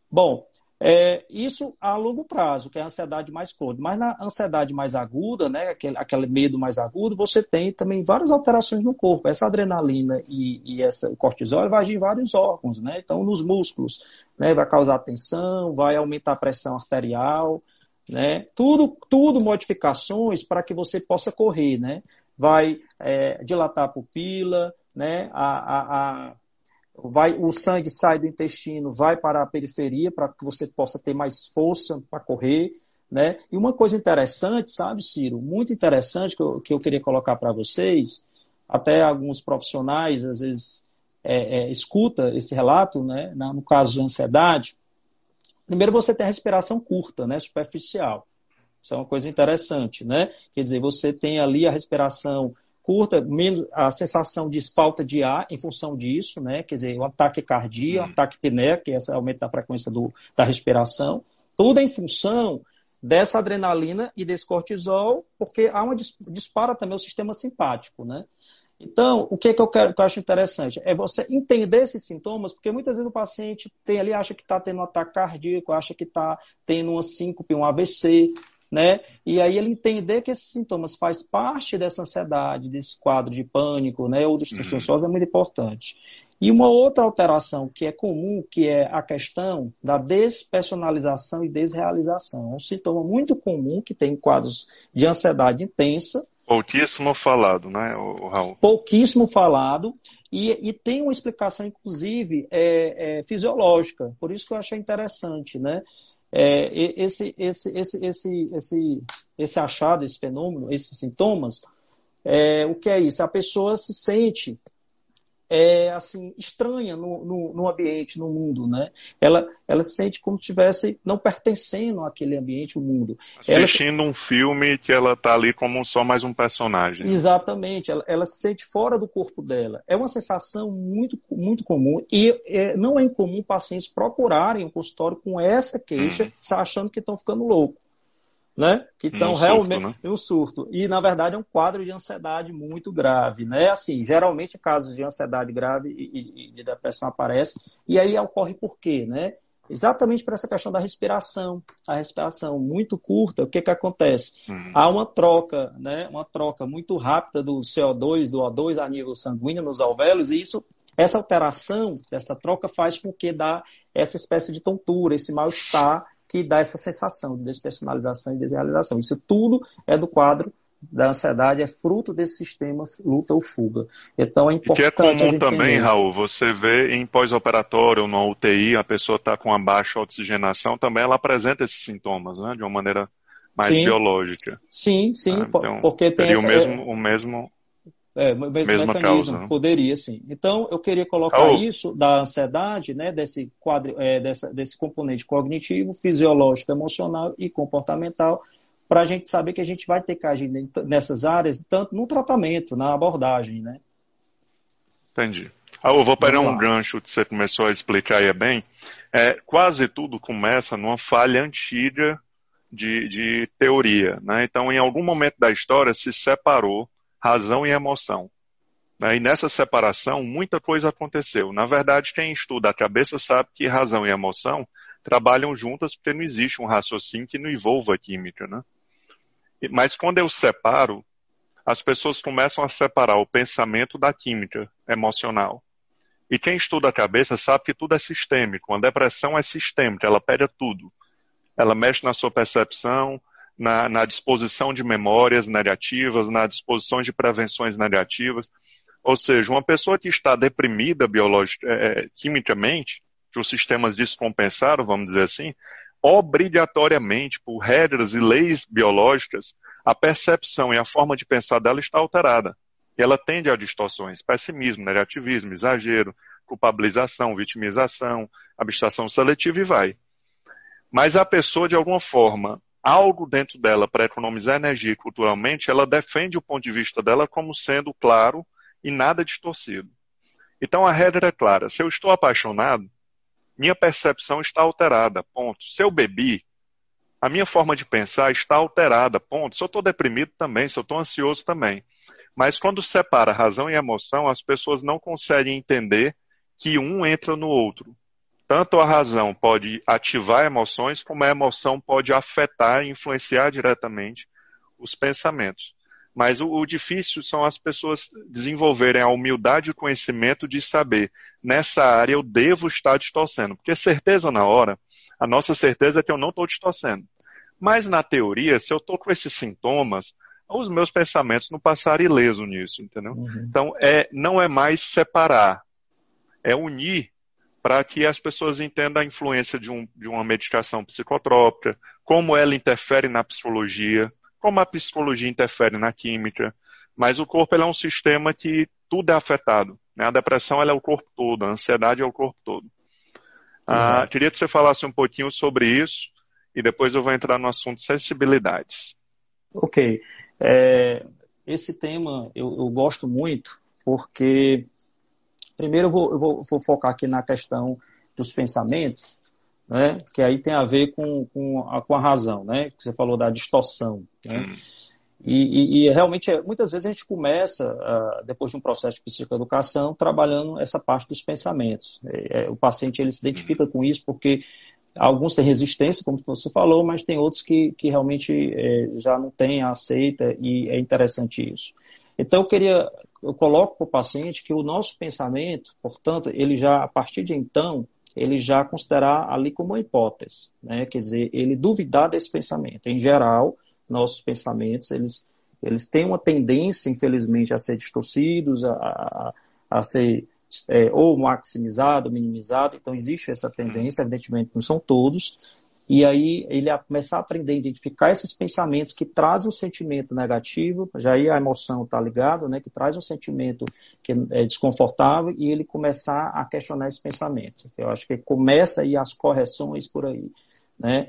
Bom, é, isso a longo prazo, que é a ansiedade mais crônica. Mas na ansiedade mais aguda, né, aquele, aquele medo mais agudo, você tem também várias alterações no corpo. Essa adrenalina e, e essa, cortisol vai agir em vários órgãos, né? Então, nos músculos, né, vai causar tensão, vai aumentar a pressão arterial, né? Tudo, tudo modificações para que você possa correr, né? Vai é, dilatar a pupila, né? A, a, a vai, o sangue sai do intestino, vai para a periferia para que você possa ter mais força para correr. Né? E uma coisa interessante, sabe, Ciro, muito interessante que eu, que eu queria colocar para vocês, até alguns profissionais às vezes é, é, escuta esse relato, né, no caso de ansiedade. Primeiro você tem a respiração curta, né, superficial. Isso é uma coisa interessante, né? Quer dizer, você tem ali a respiração curta, a sensação de falta de ar em função disso, né? Quer dizer, um ataque cardíaco, um uhum. ataque pneu, que é esse aumento da frequência do, da respiração, tudo em função dessa adrenalina e desse cortisol, porque há uma dispara também o sistema simpático, né? Então, o que, é que, eu quero, que eu acho interessante é você entender esses sintomas, porque muitas vezes o paciente tem ali, acha que está tendo um ataque cardíaco, acha que está tendo uma síncope, um AVC, né? E aí ele entender que esses sintomas faz parte dessa ansiedade, desse quadro de pânico, né? Ou dos uhum. transtornos é muito importante. E uma outra alteração que é comum, que é a questão da despersonalização e desrealização. É um sintoma muito comum que tem quadros de ansiedade intensa. Pouquíssimo falado, né, Raul? Pouquíssimo falado. E, e tem uma explicação, inclusive, é, é, fisiológica. Por isso que eu achei interessante, né? É, esse, esse, esse, esse, esse, esse achado, esse fenômeno, esses sintomas, é, o que é isso? A pessoa se sente é, assim estranha no, no, no, ambiente, no mundo, né? Ela, ela se sente como se estivesse não pertencendo àquele ambiente, o mundo. Assistindo ela, um filme que ela está ali como só mais um personagem. Exatamente, ela, ela, se sente fora do corpo dela. É uma sensação muito, muito comum e é, não é incomum pacientes procurarem um consultório com essa queixa, hum. achando que estão ficando loucos né? Que estão um realmente surto, né? um surto. E, na verdade, é um quadro de ansiedade muito grave, né? Assim, geralmente casos de ansiedade grave e, e de depressão aparecem, e aí ocorre por quê, né? Exatamente para essa questão da respiração. A respiração muito curta, o que, que acontece? Uhum. Há uma troca, né? Uma troca muito rápida do CO2, do O2 a nível sanguíneo nos alvéolos, e isso, essa alteração dessa troca faz com que dá essa espécie de tontura, esse mal-estar que dá essa sensação de despersonalização e desrealização. Isso tudo é do quadro da ansiedade, é fruto desse sistema luta ou fuga. Então é importante. E que é comum também, Raul, você vê em pós-operatório ou no UTI, a pessoa está com a baixa oxigenação, também ela apresenta esses sintomas, né, de uma maneira mais sim, biológica. Sim, sim, ah, então, porque tem essa, o mesmo, o mesmo é, o mesmo Mesma mecanismo, causa, né? poderia sim. Então, eu queria colocar oh. isso da ansiedade, né, desse, quadro, é, dessa, desse componente cognitivo, fisiológico, emocional e comportamental, para a gente saber que a gente vai ter que agir nessas áreas, tanto no tratamento, na abordagem, né? Entendi. Ah, eu vou pegar um gancho que você começou a explicar aí é bem. É, quase tudo começa numa falha antiga de, de teoria. Né? Então, em algum momento da história, se separou razão e emoção. Né? E nessa separação, muita coisa aconteceu. Na verdade, quem estuda a cabeça sabe que razão e emoção trabalham juntas porque não existe um raciocínio que não envolva a química. Né? Mas quando eu separo, as pessoas começam a separar o pensamento da química emocional. E quem estuda a cabeça sabe que tudo é sistêmico. Uma depressão é sistêmica, ela pega tudo. Ela mexe na sua percepção, na, na disposição de memórias negativas, na disposição de prevenções negativas. Ou seja, uma pessoa que está deprimida biológica, é, quimicamente, que os sistemas descompensaram, vamos dizer assim, obrigatoriamente, por regras e leis biológicas, a percepção e a forma de pensar dela está alterada. E ela tende a distorções, pessimismo, negativismo, exagero, culpabilização, vitimização, abstração seletiva e vai. Mas a pessoa, de alguma forma, algo dentro dela para economizar energia culturalmente, ela defende o ponto de vista dela como sendo claro e nada distorcido. Então a regra é clara: se eu estou apaixonado, minha percepção está alterada, ponto. Se eu bebi, a minha forma de pensar está alterada, ponto. Se eu estou deprimido também, se eu estou ansioso também. Mas quando separa razão e emoção, as pessoas não conseguem entender que um entra no outro. Tanto a razão pode ativar emoções, como a emoção pode afetar e influenciar diretamente os pensamentos. Mas o, o, difícil são as pessoas desenvolverem a humildade e o conhecimento de saber, nessa área eu devo estar distorcendo. Porque certeza na hora, a nossa certeza é que eu não estou distorcendo. Mas na teoria, se eu estou com esses sintomas, os meus pensamentos não passarem ileso nisso, entendeu? Uhum. Então, é, não é mais separar, é unir para que as pessoas entendam a influência de, um, de uma medicação psicotrópica, como ela interfere na psicologia, como a psicologia interfere na química, mas o corpo é um sistema que tudo é afetado. Né? A depressão é o corpo todo, a ansiedade é o corpo todo. Ah, queria que você falasse um pouquinho sobre isso e depois eu vou entrar no assunto sensibilidades. Ok. É, esse tema eu, eu, gosto muito porque, primeiro, eu vou, eu vou, vou focar aqui na questão dos pensamentos, né? que aí tem a ver com, com, a, com a razão, né? que você falou da distorção. Né? Hum. E, e, e, realmente, é, muitas vezes a gente começa, uh, depois de um processo de psicoeducação, trabalhando essa parte dos pensamentos. É, é, o paciente ele se identifica hum. com isso porque alguns têm resistência, como você falou, mas tem outros que, que realmente já não têm aceita e é interessante isso. Então, eu queria, eu coloco para o paciente que o nosso pensamento, portanto, ele já, a partir de então, ele já considerar ali como uma hipótese, né? quer dizer, ele duvidar desse pensamento. Em geral, nossos pensamentos, eles, eles têm uma tendência, infelizmente, a ser distorcidos, a, a, a ser é, ou maximizado, minimizado, então existe essa tendência, evidentemente não são todos, e aí ele a começar a aprender a identificar esses pensamentos que trazem um sentimento negativo, já aí a emoção está ligada, né, que traz um sentimento que é desconfortável e ele começar a questionar esse pensamento. Eu acho que começa aí as correções por aí, né?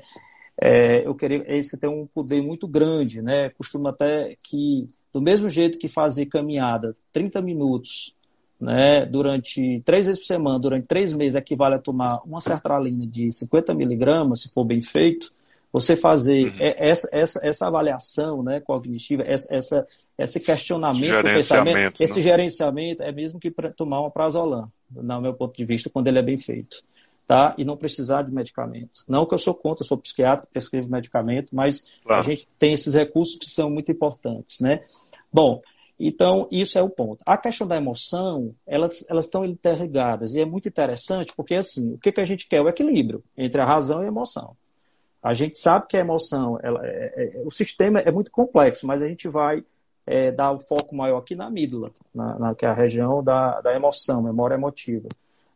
É, eu queria esse tem um poder muito grande, né? Costuma até que do mesmo jeito que fazer caminhada 30 minutos né, durante três vezes por semana, durante três meses, equivale a tomar uma sertralina de 50 miligramas, se for bem feito, você fazer uhum. essa, essa, essa avaliação né, cognitiva, essa, essa, esse questionamento do pensamento, esse né? gerenciamento é mesmo que tomar uma prazolam, no meu ponto de vista, quando ele é bem feito. Tá? E não precisar de medicamentos. Não que eu sou contra, eu sou psiquiatra, prescrevo medicamento, mas claro. a gente tem esses recursos que são muito importantes. Né? Bom, então, isso é o ponto. A questão da emoção, elas, elas estão interligadas. E é muito interessante porque, assim, o que, que a gente quer? O equilíbrio entre a razão e a emoção. A gente sabe que a emoção, ela, é, é, o sistema é muito complexo, mas a gente vai é, dar o foco maior aqui na amígdala, na, na, que é a região da, da emoção, memória emotiva.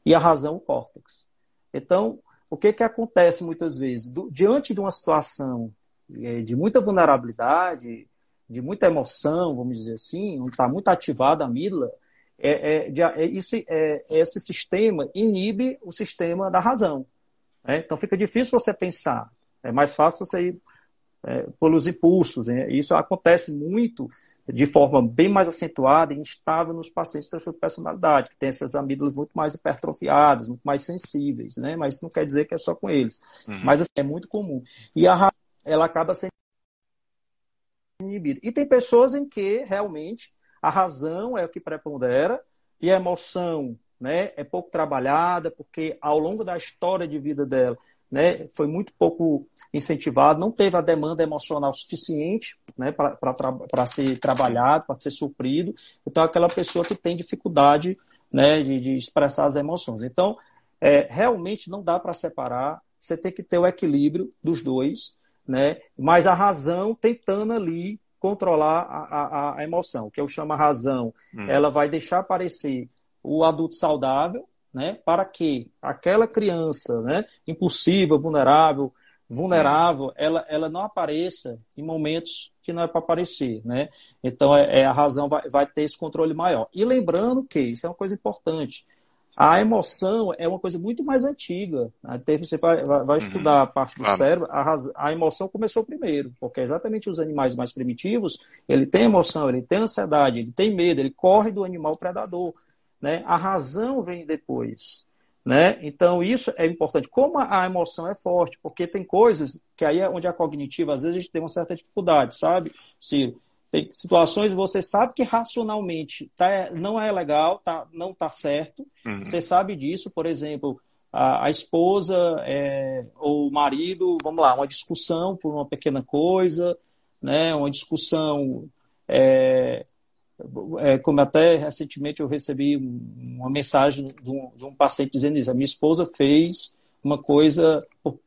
E a razão, o córtex. Então, o que, que acontece muitas vezes? Do, diante de uma situação é, de muita vulnerabilidade, de muita emoção, vamos dizer assim, onde está muito ativada a amígdala, é, é, de, é, isso, é, esse sistema inibe o sistema da razão. Né? Então fica difícil você pensar. É mais fácil você ir é, pelos impulsos. Né? Isso acontece muito de forma bem mais acentuada e instável nos pacientes de transtorno de personalidade, que tem essas amígdalas muito mais hipertrofiadas, muito mais sensíveis, né? Mas isso não quer dizer que é só com eles. Uhum. Mas assim, é muito comum. E a ela acaba sendo E tem pessoas em que realmente a razão é o que prepondera e a emoção né, é pouco trabalhada, porque ao longo da história de vida dela né, foi muito pouco incentivado, não teve a demanda emocional suficiente né, para ser trabalhado, para ser suprido. Então, aquela pessoa que tem dificuldade né, de, de expressar as emoções. Então, é, realmente não dá para separar, você tem que ter o equilíbrio dos dois, né, mas a razão tentando ali controlar a, a, a emoção, que eu chamo a razão, hum. ela vai deixar aparecer o adulto saudável, né, para que aquela criança, né, impulsiva, vulnerável, vulnerável, ela, ela não apareça em momentos que não é para aparecer, né? Então é, é, a razão vai, vai ter esse controle maior. E lembrando que isso é uma coisa importante. A emoção é uma coisa muito mais antiga. Até você vai, vai, uhum. estudar a parte do cérebro, a, a, emoção começou primeiro, porque é exatamente os animais mais primitivos, ele tem emoção, ele tem ansiedade, ele tem medo, ele corre do animal predador. Né? A razão vem depois. Né? Então, isso é importante. Como a emoção é forte, porque tem coisas que aí é onde a cognitiva, às vezes, a gente tem uma certa dificuldade, sabe, Ciro? Tem situações você sabe que racionalmente tá, não é legal, tá, não está certo. Uhum. Você sabe disso, por exemplo, a, a esposa é, ou o marido, vamos lá, uma discussão por uma pequena coisa, né, uma discussão é, é, como até recentemente eu recebi uma mensagem de um, de um, paciente dizendo isso, a minha esposa fez uma coisa,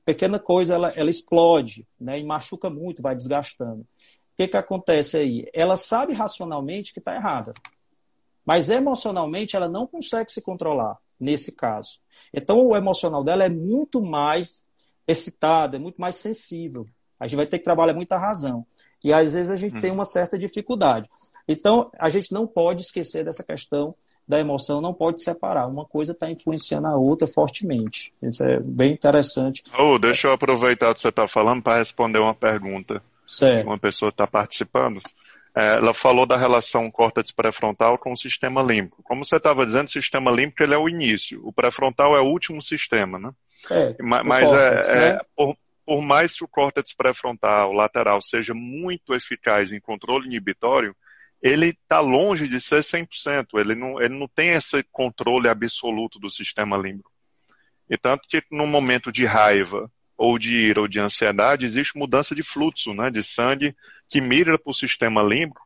pequena coisa ela, ela explode, né, e machuca muito, vai desgastando. O que, que acontece aí? Ela sabe racionalmente que está errada, mas emocionalmente ela não consegue se controlar nesse caso. Então o emocional dela é muito mais excitado, é muito mais sensível. A gente vai ter que trabalhar muita razão. E às vezes a gente hum. tem uma certa dificuldade. Então, a gente não pode esquecer dessa questão da emoção, não pode separar. Uma coisa está influenciando a outra fortemente. Isso é bem interessante. Oh, deixa eu aproveitar o que você está falando para responder uma pergunta. Certo. Uma pessoa está participando. É, ela falou da relação córtex pré-frontal com o sistema límbico. Como você estava dizendo, o sistema límbico ele é o início, o pré-frontal é o último sistema, né? É, mas, mas é, córtex, é, né? por, por mais que o córtex pré-frontal lateral seja muito eficaz em controle inibitório, ele está longe de ser 100%, ele não, ele não tem esse controle absoluto do sistema límbico. E tanto que no momento de raiva, ou de ira, ou de ansiedade, existe mudança de fluxo né, de sangue que mira para o sistema límbico,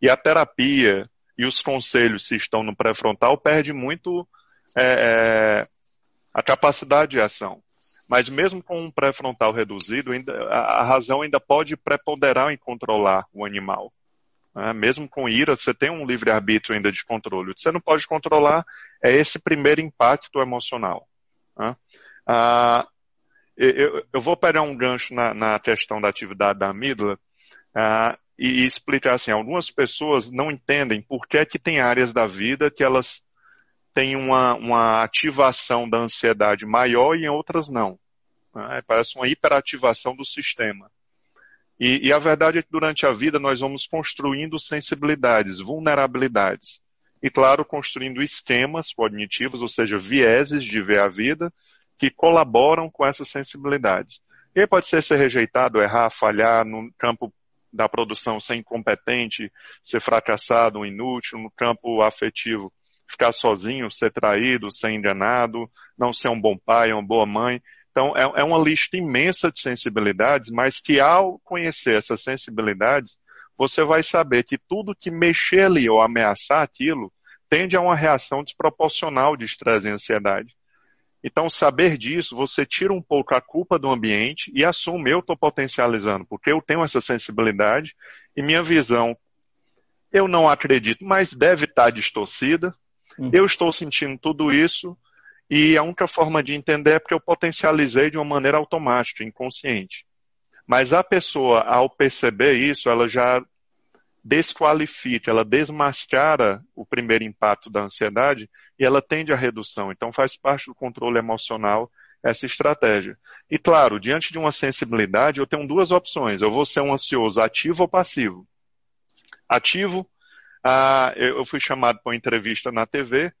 e a terapia e os conselhos, se estão no pré-frontal, perde muito é, é, a capacidade de ação. Mas mesmo com um pré-frontal reduzido, ainda, a, a razão ainda pode preponderar em controlar o animal. Né? Mesmo com ira, você tem um livre-arbítrio ainda de controle. O que você não pode controlar é esse primeiro impacto emocional. Né? Ah, eu, eu, vou pegar um gancho na, na, questão da atividade da amígdala ah, e, e explicar assim, algumas pessoas não entendem por que, é que tem áreas da vida que elas têm uma, uma ativação da ansiedade maior e em outras não. Né? Parece uma hiperativação do sistema. E, e, a verdade é que durante a vida nós vamos construindo sensibilidades, vulnerabilidades. E, claro, construindo esquemas cognitivos, ou seja, vieses de ver a vida, que colaboram com essas sensibilidades. E pode ser ser rejeitado, errar, falhar no campo da produção, ser incompetente, ser fracassado, inútil, no campo afetivo, ficar sozinho, ser traído, ser enganado, não ser um bom pai, uma boa mãe. Então, é, é uma lista imensa de sensibilidades, mas que ao conhecer essas sensibilidades, você vai saber que tudo que mexer ali ou ameaçar aquilo tende a uma reação desproporcional de estresse e ansiedade. Então, saber disso, você tira um pouco a culpa do ambiente e assume, eu estou potencializando, porque eu tenho essa sensibilidade e minha visão, eu não acredito, mas deve estar tá distorcida. Uhum. Eu estou sentindo tudo isso, e a única forma de entender é porque eu potencializei de uma maneira automática, inconsciente. Mas a pessoa, ao perceber isso, ela já desqualifica, ela desmascara o primeiro impacto da ansiedade e ela tende à redução. Então faz parte do controle emocional essa estratégia. E claro, diante de uma sensibilidade, eu tenho duas opções. Eu vou ser um ansioso ativo ou passivo. Ativo, ah, eu fui chamado para uma entrevista na TV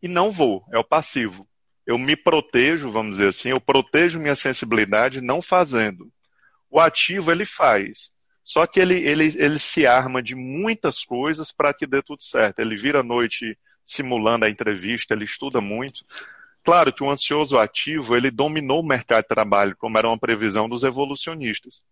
e não vou, é o passivo eu me protejo, vamos dizer assim, eu protejo minha sensibilidade não fazendo. O ativo ele faz. Só que ele, ele, ele se arma de muitas coisas para que dê tudo certo. Ele vira a noite simulando a entrevista, ele estuda muito. Claro que o ansioso ativo, ele dominou o mercado de trabalho, como era uma previsão dos evolucionistas.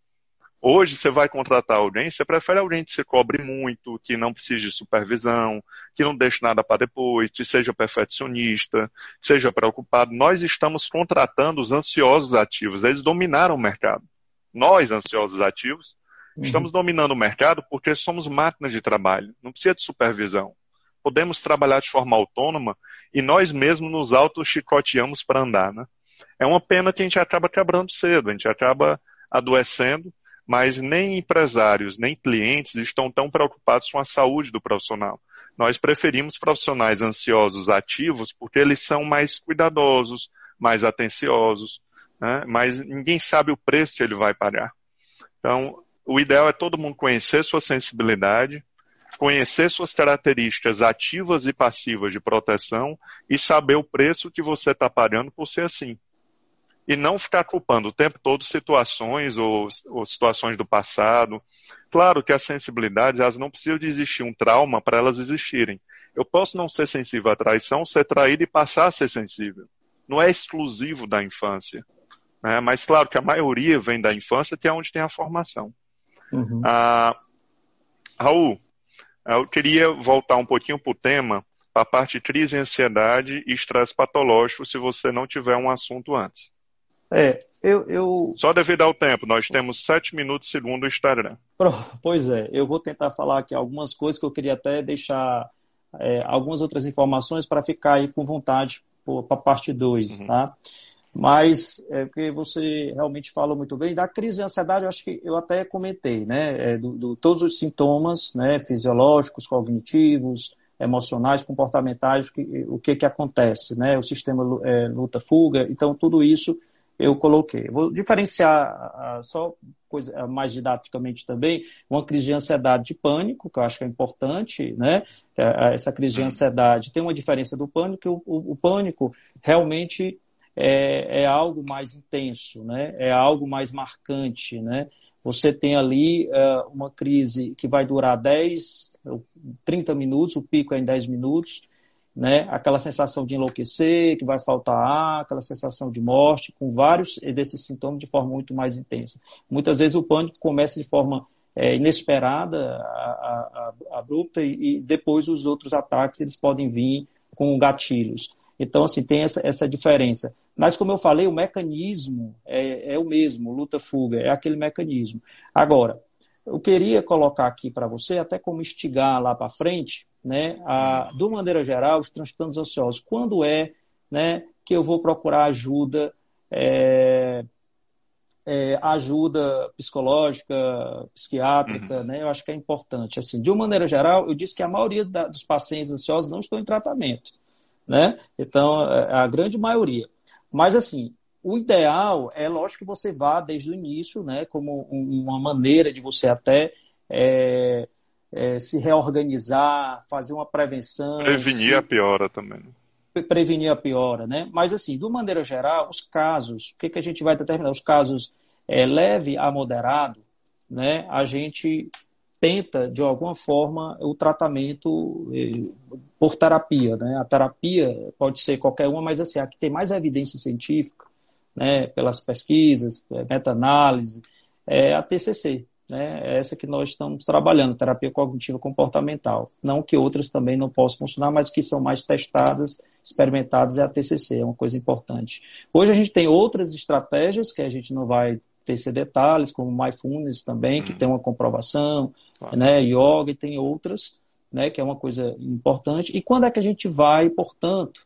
Hoje, você vai contratar alguém, você prefere alguém que se cobre muito, que não precise de supervisão, que não deixe nada para depois, que seja perfeccionista, seja preocupado. Nós estamos contratando os ansiosos ativos, eles dominaram o mercado. Nós, ansiosos ativos, Uhum. Estamos dominando o mercado porque somos máquinas de trabalho, não precisa de supervisão. Podemos trabalhar de forma autônoma e nós mesmos nos auto-chicoteamos para andar. Né? É uma pena que a gente acaba quebrando cedo, a gente acaba adoecendo, mas nem empresários, nem clientes estão tão preocupados com a saúde do profissional. Nós preferimos profissionais ansiosos, ativos, porque eles são mais cuidadosos, mais atenciosos, né? mas ninguém sabe o preço que ele vai pagar. Então, o ideal é todo mundo conhecer sua sensibilidade, conhecer suas características ativas e passivas de proteção e saber o preço que você está pagando por ser assim. E não ficar culpando o tempo todo situações ou, ou situações do passado. Claro que as sensibilidades, elas não precisam de existir um trauma para elas existirem. Eu posso não ser sensível à traição, ser traído e passar a ser sensível. Não é exclusivo da infância. Né? Mas claro que a maioria vem da infância, que é onde tem a formação. Uhum. Ah, Raul, eu queria voltar um pouquinho para o tema, para a parte de crise, ansiedade e estresse patológico, se você não tiver um assunto antes. É, eu, eu... Só devido ao tempo, nós temos sete minutos segundo o Instagram. Pois é, eu vou tentar falar aqui algumas coisas que eu queria até deixar é, algumas outras informações para ficar aí com vontade para a parte 2, uhum. tá? Mas é porque você realmente falou muito bem. Da crise de ansiedade, eu acho que eu até comentei, né? É, do, do, todos os sintomas né, fisiológicos, cognitivos, emocionais, comportamentais, que, o que, que acontece, né? O sistema é, luta-fuga. Então, tudo isso eu coloquei. Vou diferenciar só coisa, mais didaticamente também, uma crise de ansiedade de pânico, que eu acho que é importante, né? É, essa crise de ansiedade tem uma diferença do pânico, o, o, o pânico realmente é, é algo mais intenso, né? é algo mais marcante. Né? Você tem ali uh, uma crise que vai durar 10, 30 minutos, o pico é em 10 minutos, né? aquela sensação de enlouquecer, que vai faltar ar, aquela sensação de morte, com vários desses sintomas de forma muito mais intensa. Muitas vezes o pânico começa de forma é, inesperada, a, a, abrupta, e, e, depois os outros ataques eles podem vir com gatilhos. Então, assim, tem essa, essa diferença. Mas, como eu falei, o mecanismo é, é o mesmo, luta-fuga, é aquele mecanismo. Agora, eu queria colocar aqui para você, até como instigar lá para frente, né, a, de uma maneira geral, os transtornos ansiosos. Quando é né, que eu vou procurar ajuda, é, é, ajuda psicológica, psiquiátrica, uhum. né, eu acho que é importante. Assim, de uma maneira geral, eu disse que a maioria da, dos pacientes ansiosos não estão em tratamento né? Então, é, a grande maioria. Mas, assim, o ideal é, lógico, que você vá desde o início, né? Como uma maneira de você até é, é, se reorganizar, fazer uma prevenção. Prevenir se... a piora também. Prevenir a piora, né? Mas, assim, de uma maneira geral, os casos, o que, que a gente vai determinar? Os casos é, leve a moderado, né? A gente tenta, de alguma forma, o tratamento eh, por terapia. Né? A terapia pode ser qualquer uma, mas assim, a que tem mais evidência científica, né, pelas pesquisas, eh, meta-análise, é a TCC. Né? É essa que nós estamos trabalhando, terapia cognitiva comportamental. Não que outras também não possam funcionar, mas que são mais testadas, experimentadas, é a TCC, é uma coisa importante. Hoje a gente tem outras estratégias que a gente não vai ter detalhes, como Mindfulness também, que hum. tem uma comprovação, claro. né, yoga e tem outras, né, que é uma coisa importante. E quando é que a gente vai, portanto,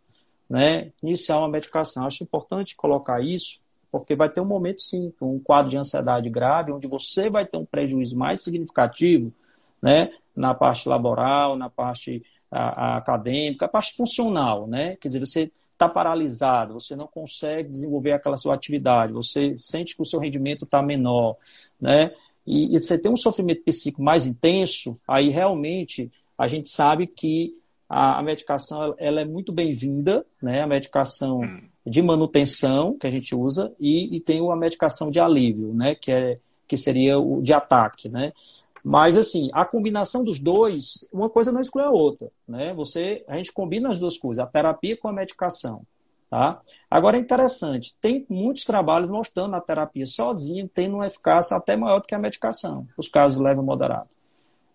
né, iniciar uma medicação? Acho importante colocar isso, porque vai ter um momento, sim, um quadro de ansiedade grave, onde você vai ter um prejuízo mais significativo, né, na parte laboral, na parte a, a acadêmica, a parte funcional, né? Quer dizer, você está paralisado, você não consegue desenvolver aquela sua atividade, você sente que o seu rendimento está menor, né? E, e, você tem um sofrimento psíquico mais intenso, aí realmente a gente sabe que a, a medicação ela é muito bem-vinda, né? A medicação hum. de manutenção que a gente usa e, e tem a medicação de alívio, né? Que é que seria o de ataque, né? Mas, assim, a combinação dos dois, uma coisa não exclui a outra, né? Você, a gente combina as duas coisas, a terapia com a medicação, tá? Agora, é interessante, tem muitos trabalhos mostrando a terapia sozinha tendo uma eficácia até maior do que a medicação, os casos leves e moderados.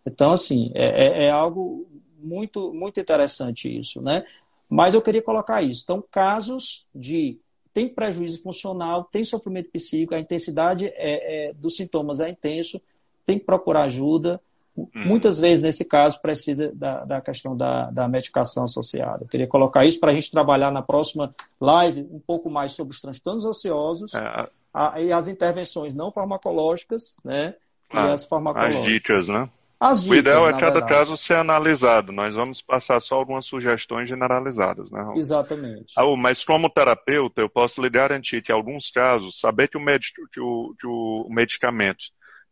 Então, assim, é, é, é algo muito, muito interessante isso, né? Mas eu queria colocar isso. Então, casos de tem prejuízo funcional, tem sofrimento psíquico, a intensidade é, é, dos sintomas é intenso, tem que procurar ajuda. Hum. Muitas vezes, nesse caso, precisa da, da questão da, da, medicação associada. Eu queria colocar isso para a gente trabalhar na próxima live um pouco mais sobre os transtornos ociosos é. a, e as intervenções não farmacológicas, né? Ah, e as farmacológicas. As dicas, né? As dicas, o ideal é cada verdade. caso ser analisado. Nós vamos passar só algumas sugestões generalizadas, né, Raul? Exatamente. Raul, mas como terapeuta, eu posso lhe garantir que, em alguns casos, saber que o, med que o, que o medicamento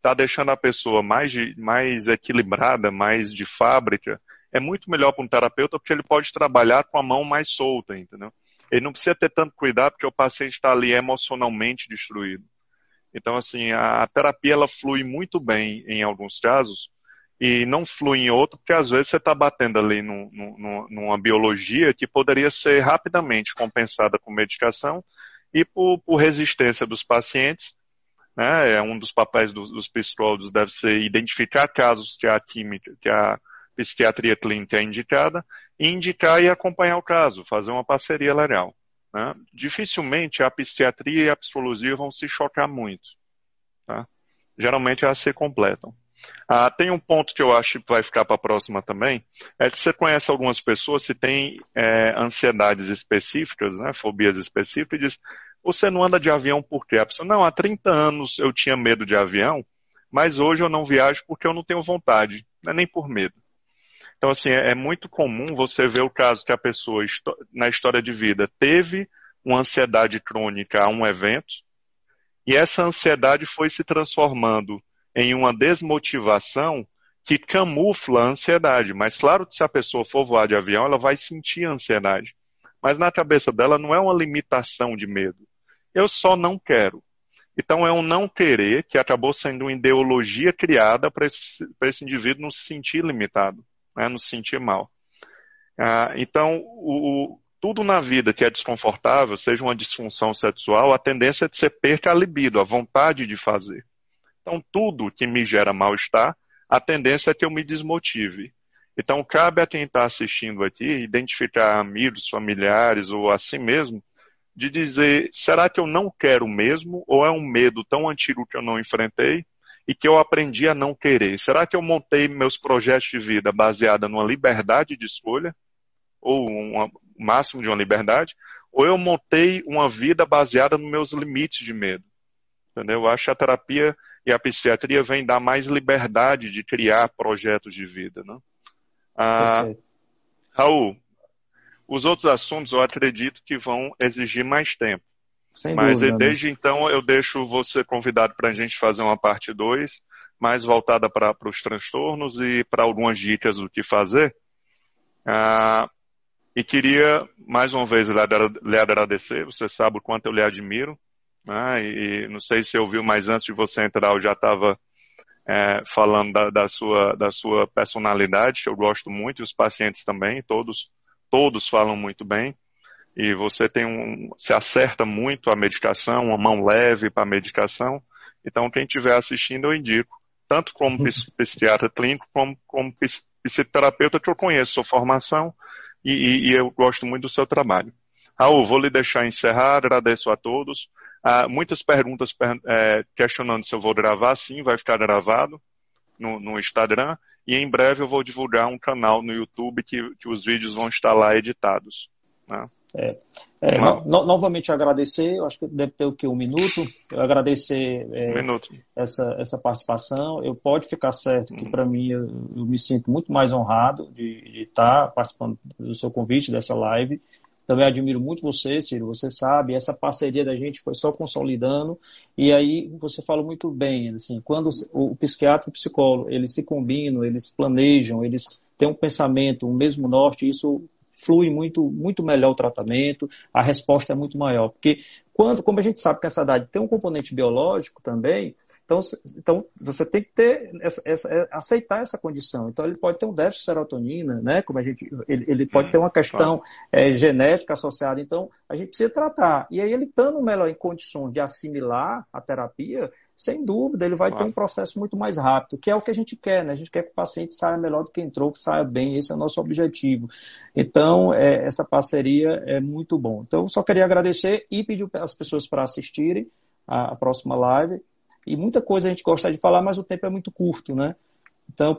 está deixando a pessoa mais, de, mais equilibrada, mais de fábrica, é muito melhor para um terapeuta porque ele pode trabalhar com a mão mais solta, entendeu? Ele não precisa ter tanto cuidado porque o paciente está ali emocionalmente destruído. Então, assim, a terapia ela flui muito bem em alguns casos, e não flui em outro, porque às vezes você está batendo ali num, num, numa biologia que poderia ser rapidamente compensada com medicação e por, por resistência dos pacientes, né, é um dos papéis dos, dos psicólogos deve ser identificar casos que a química, que a psiquiatria clínica é indicada, e indicar e acompanhar o caso, fazer uma parceria legal. Né? Dificilmente a psiquiatria e a psicologia vão se chocar muito. Tá? Geralmente elas se completam. Ah, tem um ponto que eu acho que vai ficar para a próxima também, é que você conhece algumas pessoas que têm é, ansiedades específicas, né, fobias específicas, e diz, você não anda de avião por quê? A pessoa, não, há 30 anos eu tinha medo de avião, mas hoje eu não viajo porque eu não tenho vontade, não é nem por medo. Então, assim, é, é muito comum você ver o caso que a pessoa, na história de vida, teve uma ansiedade crônica a um evento, e essa ansiedade foi se transformando em uma desmotivação que camufla a ansiedade. Mas claro que se a pessoa for voar de avião, ela vai sentir a ansiedade. Mas na cabeça dela não é uma limitação de medo. Eu só não quero. Então é um não querer que acabou sendo uma ideologia criada para esse, esse indivíduo não se sentir limitado, né, não se sentir mal. Ah, então, o, o, tudo na vida que é desconfortável, seja uma disfunção sexual, a tendência é de ser perca a libido, a vontade de fazer. Então, tudo que me gera mal-estar, a tendência é que eu me desmotive. Então, cabe a quem está assistindo aqui identificar amigos, familiares ou a si mesmo, de dizer: será que eu não quero mesmo? Ou é um medo tão antigo que eu não enfrentei e que eu aprendi a não querer? Será que eu montei meus projetos de vida baseada numa liberdade de escolha? Ou um máximo de uma liberdade? Ou eu montei uma vida baseada nos meus limites de medo? Entendeu? Eu acho que a terapia e a psiquiatria vem dar mais liberdade de criar projetos de vida. Né? Ah, Raul, os outros assuntos eu acredito que vão exigir mais tempo. Sem Mas dúvida, desde né? então eu deixo você convidado para a gente fazer uma parte 2, mais voltada para os transtornos e para algumas dicas do que fazer. Ah, e queria mais uma vez lhe agradecer, você sabe o quanto eu lhe admiro. Né? E, não sei se você ouviu, mas antes de você entrar eu já estava é, falando da, da, sua, da sua personalidade, que eu gosto muito, e os pacientes também, todos, todos falam muito bem. E você tem um, se acerta muito a medicação, uma mão leve para a medicação. Então, quem estiver assistindo, eu indico, tanto como uhum. psiquiatra clínico, como como psicoterapeuta, que eu conheço sua formação e, e, e eu gosto muito do seu trabalho. Raul, vou lhe deixar encerrar, agradeço a todos. Ah, muitas perguntas é, questionando se eu vou gravar, sim, vai ficar gravado no, no, Instagram. E em breve eu vou divulgar um canal no YouTube que, que os vídeos vão estar lá editados. Né? É, é, no, novamente agradecer, eu acho que deve ter o que um minuto. Eu agradecer é, um minuto. Essa, essa participação. Eu pode ficar certo que hum. para mim eu, eu, me sinto muito mais honrado de, de estar participando do seu convite dessa live. Também admiro muito você, Ciro, você sabe, essa parceria da gente foi só consolidando, e aí você fala muito bem, assim, quando o psiquiatra e o psicólogo, eles se combinam, eles planejam, eles têm um pensamento, um mesmo norte, isso flui muito, muito melhor o tratamento, a resposta é muito maior. Porque quando, como a gente sabe que a ansiedade tem um componente biológico também, então, então você tem que ter essa, essa, é, aceitar essa condição. Então ele pode ter um déficit de serotonina, né? Como a gente, ele, ele pode ter uma questão é, genética associada. Então a gente precisa tratar. E aí ele estando melhor em condições de assimilar a terapia, sem dúvida, ele vai ter um processo muito mais rápido, que é o que a gente quer, né? A gente quer que o paciente saia melhor do que entrou, que saia bem, esse é o nosso objetivo. Então, é, essa parceria é muito bom. Então, só queria agradecer e pedir as pessoas para assistirem a, a próxima live. E muita coisa a gente gosta de falar, mas o tempo é muito curto, né? Então,